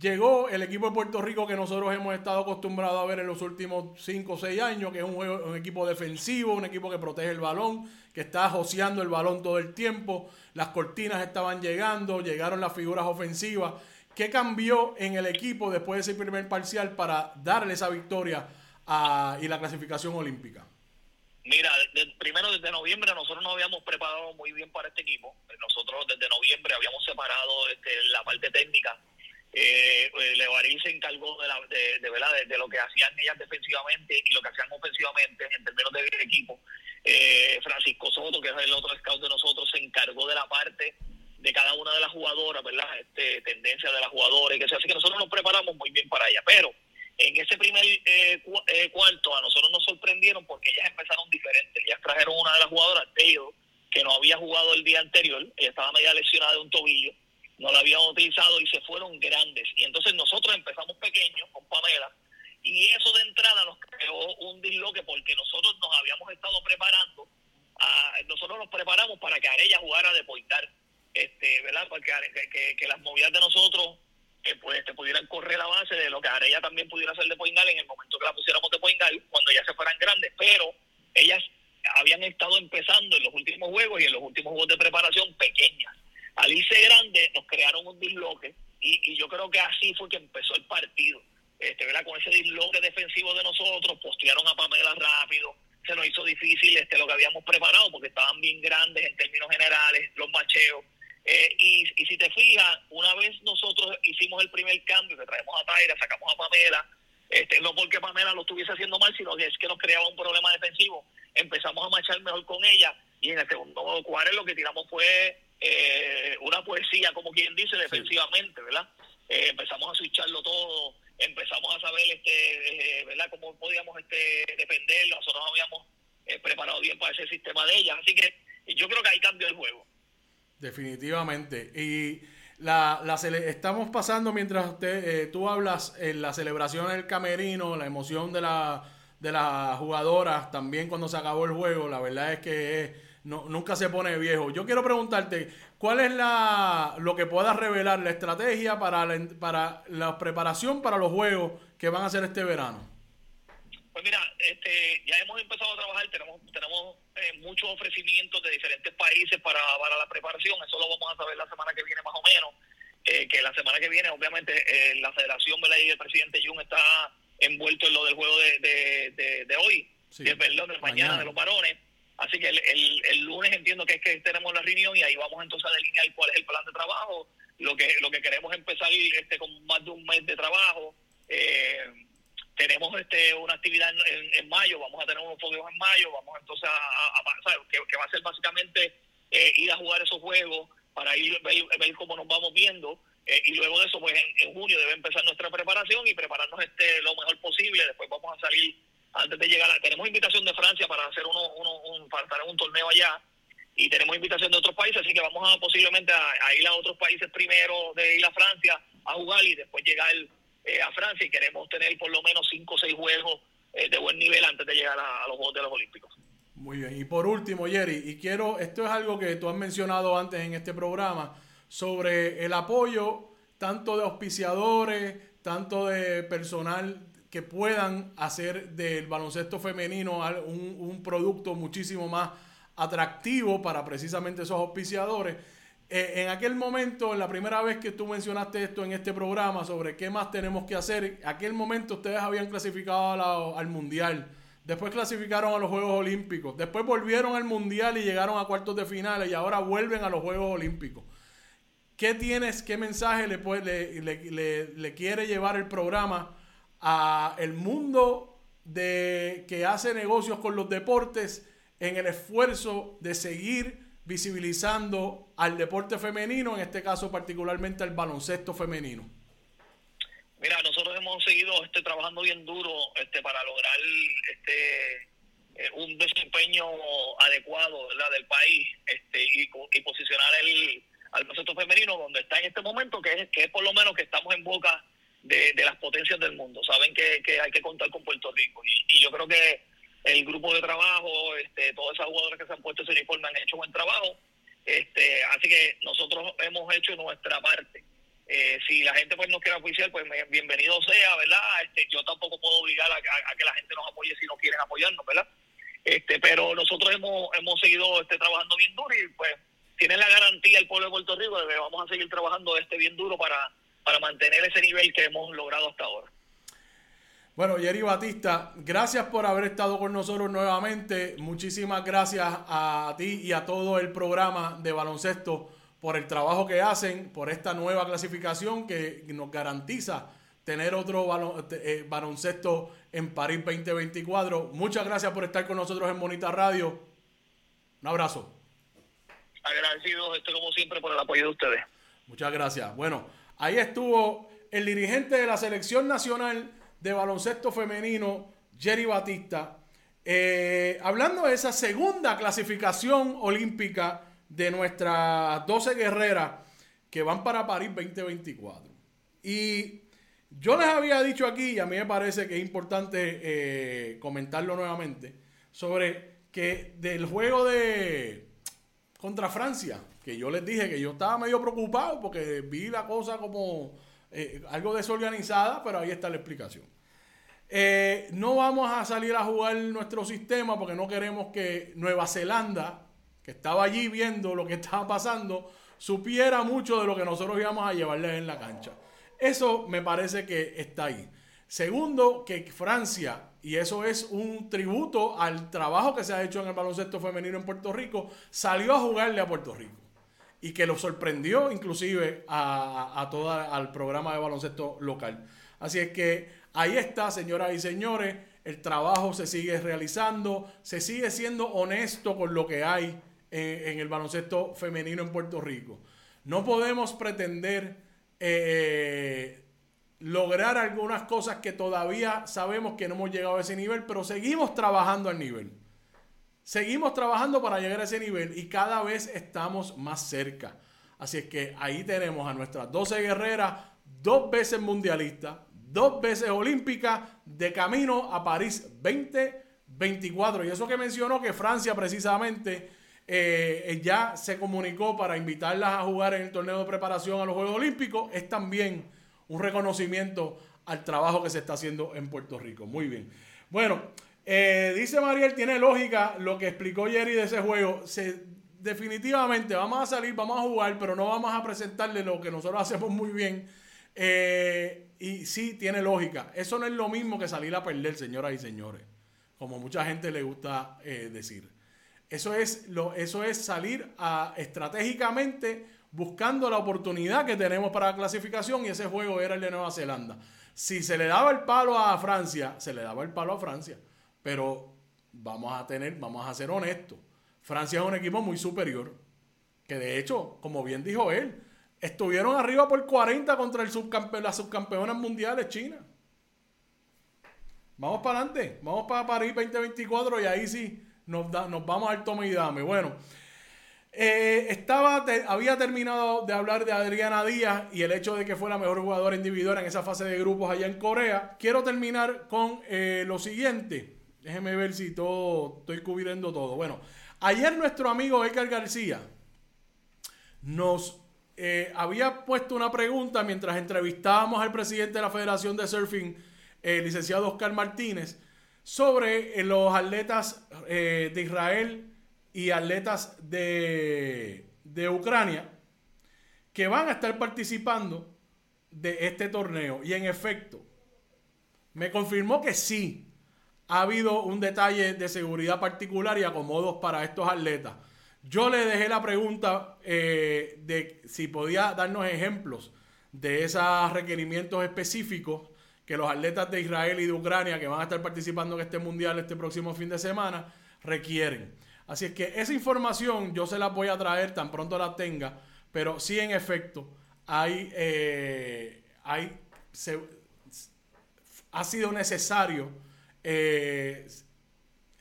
llegó el equipo de Puerto Rico que nosotros hemos estado acostumbrados a ver en los últimos 5 o 6 años, que es un, un equipo defensivo, un equipo que protege el balón, que está joseando el balón todo el tiempo. Las cortinas estaban llegando, llegaron las figuras ofensivas. ¿Qué cambió en el equipo después de ese primer parcial para darle esa victoria y la clasificación olímpica? Mira, primero desde noviembre nosotros nos habíamos preparado muy bien para este equipo. Nosotros desde noviembre habíamos separado este, la parte técnica. Eh, Levarín se encargó de, la, de, ¿verdad? De, lo que hacían ellas defensivamente y lo que hacían ofensivamente en términos del equipo. Eh, Francisco Soto, que es el otro scout de nosotros, se encargó de la parte de cada una de las jugadoras, ¿verdad? Este, tendencia de las jugadoras, que sea. así que nosotros nos preparamos muy bien para ella. Pero en ese primer eh, eh, cuarto a nosotros nos sorprendieron porque ellas empezaron diferentes. Ellas trajeron una de las jugadoras, Taylor, que no había jugado el día anterior. Ella estaba media lesionada de un tobillo. No la habían utilizado y se fueron grandes. Y entonces nosotros empezamos pequeños con Pamela. Y eso de entrada nos creó un disloque porque nosotros nos habíamos estado preparando. Nosotros nos preparamos para que Arella jugara de pointar. Este, ¿verdad? Porque que, las movidas de nosotros que pues te pudieran correr la base de lo que ella también pudiera hacer de Poingal en el momento que la pusiéramos de Poingal, cuando ya se fueran grandes, pero ellas habían estado empezando en los últimos juegos y en los últimos juegos de preparación pequeñas. Alice Grande nos crearon un disloque y, y yo creo que así fue que empezó el partido. Este, ¿verdad? Con ese disloque defensivo de nosotros, postearon a Pamela rápido, se nos hizo difícil este, lo que habíamos preparado porque estaban bien grandes en términos generales, los macheos eh, y, y, si te fijas, una vez nosotros hicimos el primer cambio, que traemos a Taira, sacamos a Pamela, este, no porque Pamela lo estuviese haciendo mal, sino que es que nos creaba un problema defensivo. Empezamos a marchar mejor con ella y en el segundo cuadro lo que tiramos fue eh, una poesía, como quien dice, defensivamente, ¿verdad? Eh, empezamos a switcharlo todo, empezamos a saber este, ¿verdad? cómo podíamos este, defenderlo, nosotros nos habíamos preparado bien para ese sistema de ella. Así que yo creo que ahí cambió el juego. Definitivamente. Y la, la estamos pasando mientras usted, eh, tú hablas en la celebración del camerino, la emoción de la de las jugadoras también cuando se acabó el juego. La verdad es que es no, nunca se pone viejo. Yo quiero preguntarte, ¿cuál es la lo que puedas revelar, la estrategia para la, para la preparación para los juegos que van a hacer este verano? Pues mira, este, ya hemos empezado a trabajar, tenemos tenemos eh, muchos ofrecimientos de diferentes países para, para la preparación, eso lo vamos a saber la semana que viene más o menos, eh, que la semana que viene obviamente eh, la federación y el presidente Jun está envuelto en lo del juego de, de, hoy, perdón, de mañana, de los varones, así que el, el, lunes entiendo que es que tenemos la reunión y ahí vamos entonces a delinear cuál es el plan de trabajo, lo que lo que queremos empezar este con más de un mes de trabajo, eh, tenemos este una actividad en, mayo, vamos a tener unos fogueos en mayo, vamos entonces a, Que, va a ser básicamente eh, ir a jugar esos juegos para ir ver, ver cómo nos vamos viendo. Eh, y luego de eso pues en, junio debe empezar nuestra preparación y prepararnos este lo mejor posible, después vamos a salir antes de llegar, a, tenemos invitación de Francia para hacer uno, uno un, para estar en un torneo allá y tenemos invitación de otros países, así que vamos a posiblemente a, ir a otros países primero de ir a Francia a jugar y después llegar eh, a Francia y queremos tener por lo menos cinco o seis juegos eh, de buen nivel antes de llegar a, los Juegos de los Olímpicos. Muy bien, y por último, Jerry, y quiero, esto es algo que tú has mencionado antes en este programa, sobre el apoyo tanto de auspiciadores, tanto de personal que puedan hacer del baloncesto femenino un, un producto muchísimo más atractivo para precisamente esos auspiciadores. Eh, en aquel momento, en la primera vez que tú mencionaste esto en este programa sobre qué más tenemos que hacer, aquel momento ustedes habían clasificado al Mundial. Después clasificaron a los Juegos Olímpicos. Después volvieron al Mundial y llegaron a cuartos de finales y ahora vuelven a los Juegos Olímpicos. ¿Qué tienes, qué mensaje le, le, le, quiere llevar el programa a el mundo de que hace negocios con los deportes en el esfuerzo de seguir visibilizando al deporte femenino, en este caso particularmente al baloncesto femenino? Mira, nosotros hemos seguido este, trabajando bien duro este, para lograr este, eh, un desempeño adecuado del país este, y, posicionar el, al baloncesto femenino donde está en este momento, que es, que es por lo menos que estamos en boca de, las potencias del mundo. Saben que, hay que contar con Puerto Rico y yo creo que el grupo de trabajo, este, todos esos jugadores que se han puesto ese uniforme han hecho buen trabajo. Este, así que nosotros hemos hecho nuestra parte. Eh, si la gente pues no quiere oficiar, pues bienvenido sea, ¿verdad? Este, yo tampoco puedo obligar a, que la gente nos apoye si no quieren apoyarnos, ¿verdad? Este, pero nosotros hemos, hemos seguido este, trabajando bien duro y pues tienen la garantía el pueblo de Puerto Rico de que vamos a seguir trabajando este bien duro para, para mantener ese nivel que hemos logrado hasta ahora. Bueno, Jerry Batista, gracias por haber estado con nosotros nuevamente. Muchísimas gracias a ti y a todo el programa de baloncesto por el trabajo que hacen, por esta nueva clasificación que nos garantiza tener otro eh, baloncesto en París 2024. Muchas gracias por estar con nosotros en Bonita Radio. Un abrazo. Agradecido, esto como siempre, por el apoyo de ustedes. Muchas gracias. Bueno, ahí estuvo el dirigente de la selección nacional de baloncesto femenino, Jerry Batista, eh, hablando de esa segunda clasificación olímpica de nuestras 12 guerreras que van para París 2024. Y yo les había dicho aquí, y a mí me parece que es importante eh, comentarlo nuevamente, sobre que del juego de contra Francia, que yo les dije que yo estaba medio preocupado porque vi la cosa como eh, algo desorganizada, pero ahí está la explicación. Eh, no vamos a salir a jugar nuestro sistema porque no queremos que Nueva Zelanda, que estaba allí viendo lo que estaba pasando, supiera mucho de lo que nosotros íbamos a llevarles en la cancha. Eso me parece que está ahí. Segundo, que Francia, y eso es un tributo al trabajo que se ha hecho en el baloncesto femenino en Puerto Rico, salió a jugarle a Puerto Rico y que lo sorprendió inclusive a, a toda, al programa de baloncesto local. Así es que ahí está, señoras y señores, el trabajo se sigue realizando, se sigue siendo honesto con lo que hay en, el baloncesto femenino en Puerto Rico. No podemos pretender eh, lograr algunas cosas que todavía sabemos que no hemos llegado a ese nivel, pero seguimos trabajando al nivel. Seguimos trabajando para llegar a ese nivel y cada vez estamos más cerca. Así es que ahí tenemos a nuestras 12 guerreras, dos veces mundialistas, dos veces olímpicas, de camino a París 2024. Y eso que mencionó que Francia precisamente eh, ya se comunicó para invitarlas a jugar en el torneo de preparación a los Juegos Olímpicos, es también un reconocimiento al trabajo que se está haciendo en Puerto Rico. Muy bien. Bueno, eh, dice Mariel, tiene lógica lo que explicó Jerry de ese juego. Se, definitivamente vamos a salir, vamos a jugar, pero no vamos a presentarle lo que nosotros hacemos muy bien. Eh, y sí, tiene lógica. Eso no es lo mismo que salir a perder, señoras y señores, como mucha gente le gusta decir. Eso es, lo, eso es salir estratégicamente buscando la oportunidad que tenemos para la clasificación y ese juego era el de Nueva Zelanda. Si se le daba el palo a Francia, se le daba el palo a Francia. Pero vamos a tener, vamos a ser honestos. Francia es un equipo muy superior. Que de hecho, como bien dijo él, estuvieron arriba por 40 contra las subcampeonas mundiales China. Vamos para adelante, vamos para París 2024 y ahí sí nos, vamos al toma y dame. Bueno, eh, estaba, había terminado de hablar de Adriana Díaz y el hecho de que fue la mejor jugadora individual en esa fase de grupos allá en Corea. Quiero terminar con eh, lo siguiente. Déjeme ver si todo, estoy cubriendo todo. Bueno, ayer nuestro amigo Edgar García nos eh, había puesto una pregunta mientras entrevistábamos al presidente de la Federación de Surfing, el licenciado Oscar Martínez, sobre eh, los atletas eh, de Israel y atletas de, de Ucrania que van a estar participando de este torneo. Y en efecto, me confirmó que sí, ha habido un detalle de seguridad particular y acomodos para estos atletas. Yo le dejé la pregunta eh, de si podía darnos ejemplos de esos requerimientos específicos que los atletas de Israel y de Ucrania que van a estar participando en este mundial este próximo fin de semana requieren. Así es que esa información yo se la voy a traer tan pronto la tenga, pero sí en efecto hay, eh, hay ha sido necesario eh,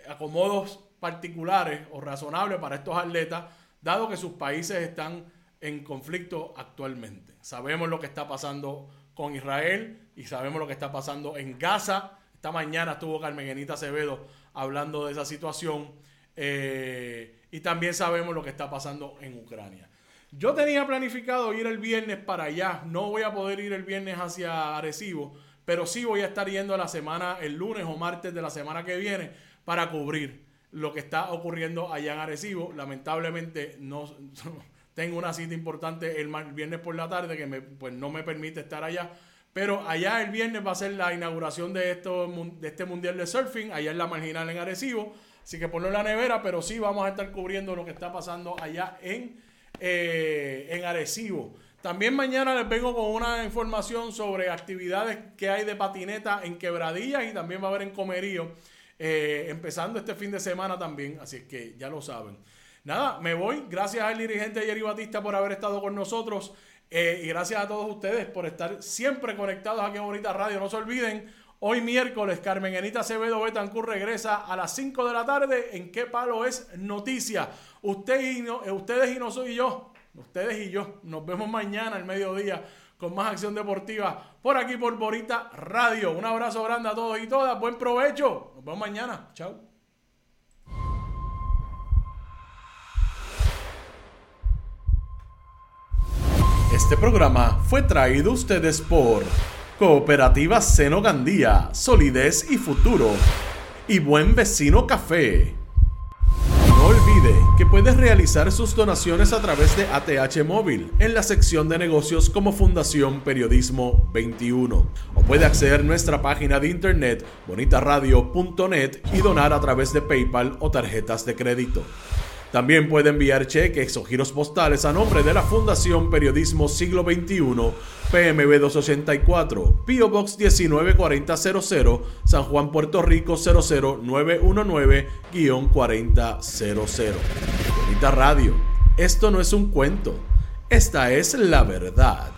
acomodos particulares o razonables para estos atletas, dado que sus países están en conflicto actualmente. Sabemos lo que está pasando con Israel y sabemos lo que está pasando en Gaza. Esta mañana estuvo Carmen Genita Acevedo hablando de esa situación eh, y también sabemos lo que está pasando en Ucrania. Yo tenía planificado ir el viernes para allá, no voy a poder ir el viernes hacia Arecibo, pero sí voy a estar yendo la semana, el lunes o martes de la semana que viene para cubrir lo que está ocurriendo allá en Arecibo. Lamentablemente no tengo una cita importante el, viernes por la tarde que pues no me permite estar allá. Pero allá el viernes va a ser la inauguración de, esto, de este Mundial de Surfing, allá en la Marginal en Arecibo. Así que ponlo en la nevera, pero sí vamos a estar cubriendo lo que está pasando allá en, eh, en Arecibo. También mañana les vengo con una información sobre actividades que hay de patineta en Quebradillas y también va a haber en Comerío, eh, empezando este fin de semana también, así que ya lo saben. Nada, me voy. Gracias al dirigente Jerry Batista por haber estado con nosotros. Eh, y gracias a todos ustedes por estar siempre conectados aquí en Bonita Radio. No se olviden, hoy miércoles Carmen Enita Acevedo Betancur regresa a las 5 de la tarde. ¿En qué palo es noticia? Usted y no, eh, ustedes y no soy yo. Ustedes y yo. Nos vemos mañana al mediodía con más acción deportiva por aquí por Bonita Radio. Un abrazo grande a todos y todas. Buen provecho. Nos vemos mañana. Chao. Este programa fue traído a ustedes por Cooperativa Seno Gandía, Solidez y Futuro y Buen Vecino Café. No olvide que puedes realizar sus donaciones a través de ATH Móvil en la sección de negocios como Fundación Periodismo 21 o puede acceder a nuestra página de internet bonitaradio.net y donar a través de PayPal o tarjetas de crédito. También puede enviar cheques o giros postales a nombre de la Fundación Periodismo Siglo XXI, PMB 284, PO Box 194000, San Juan, Puerto Rico 00919-4000. Bonita Radio, esto no es un cuento, esta es la verdad.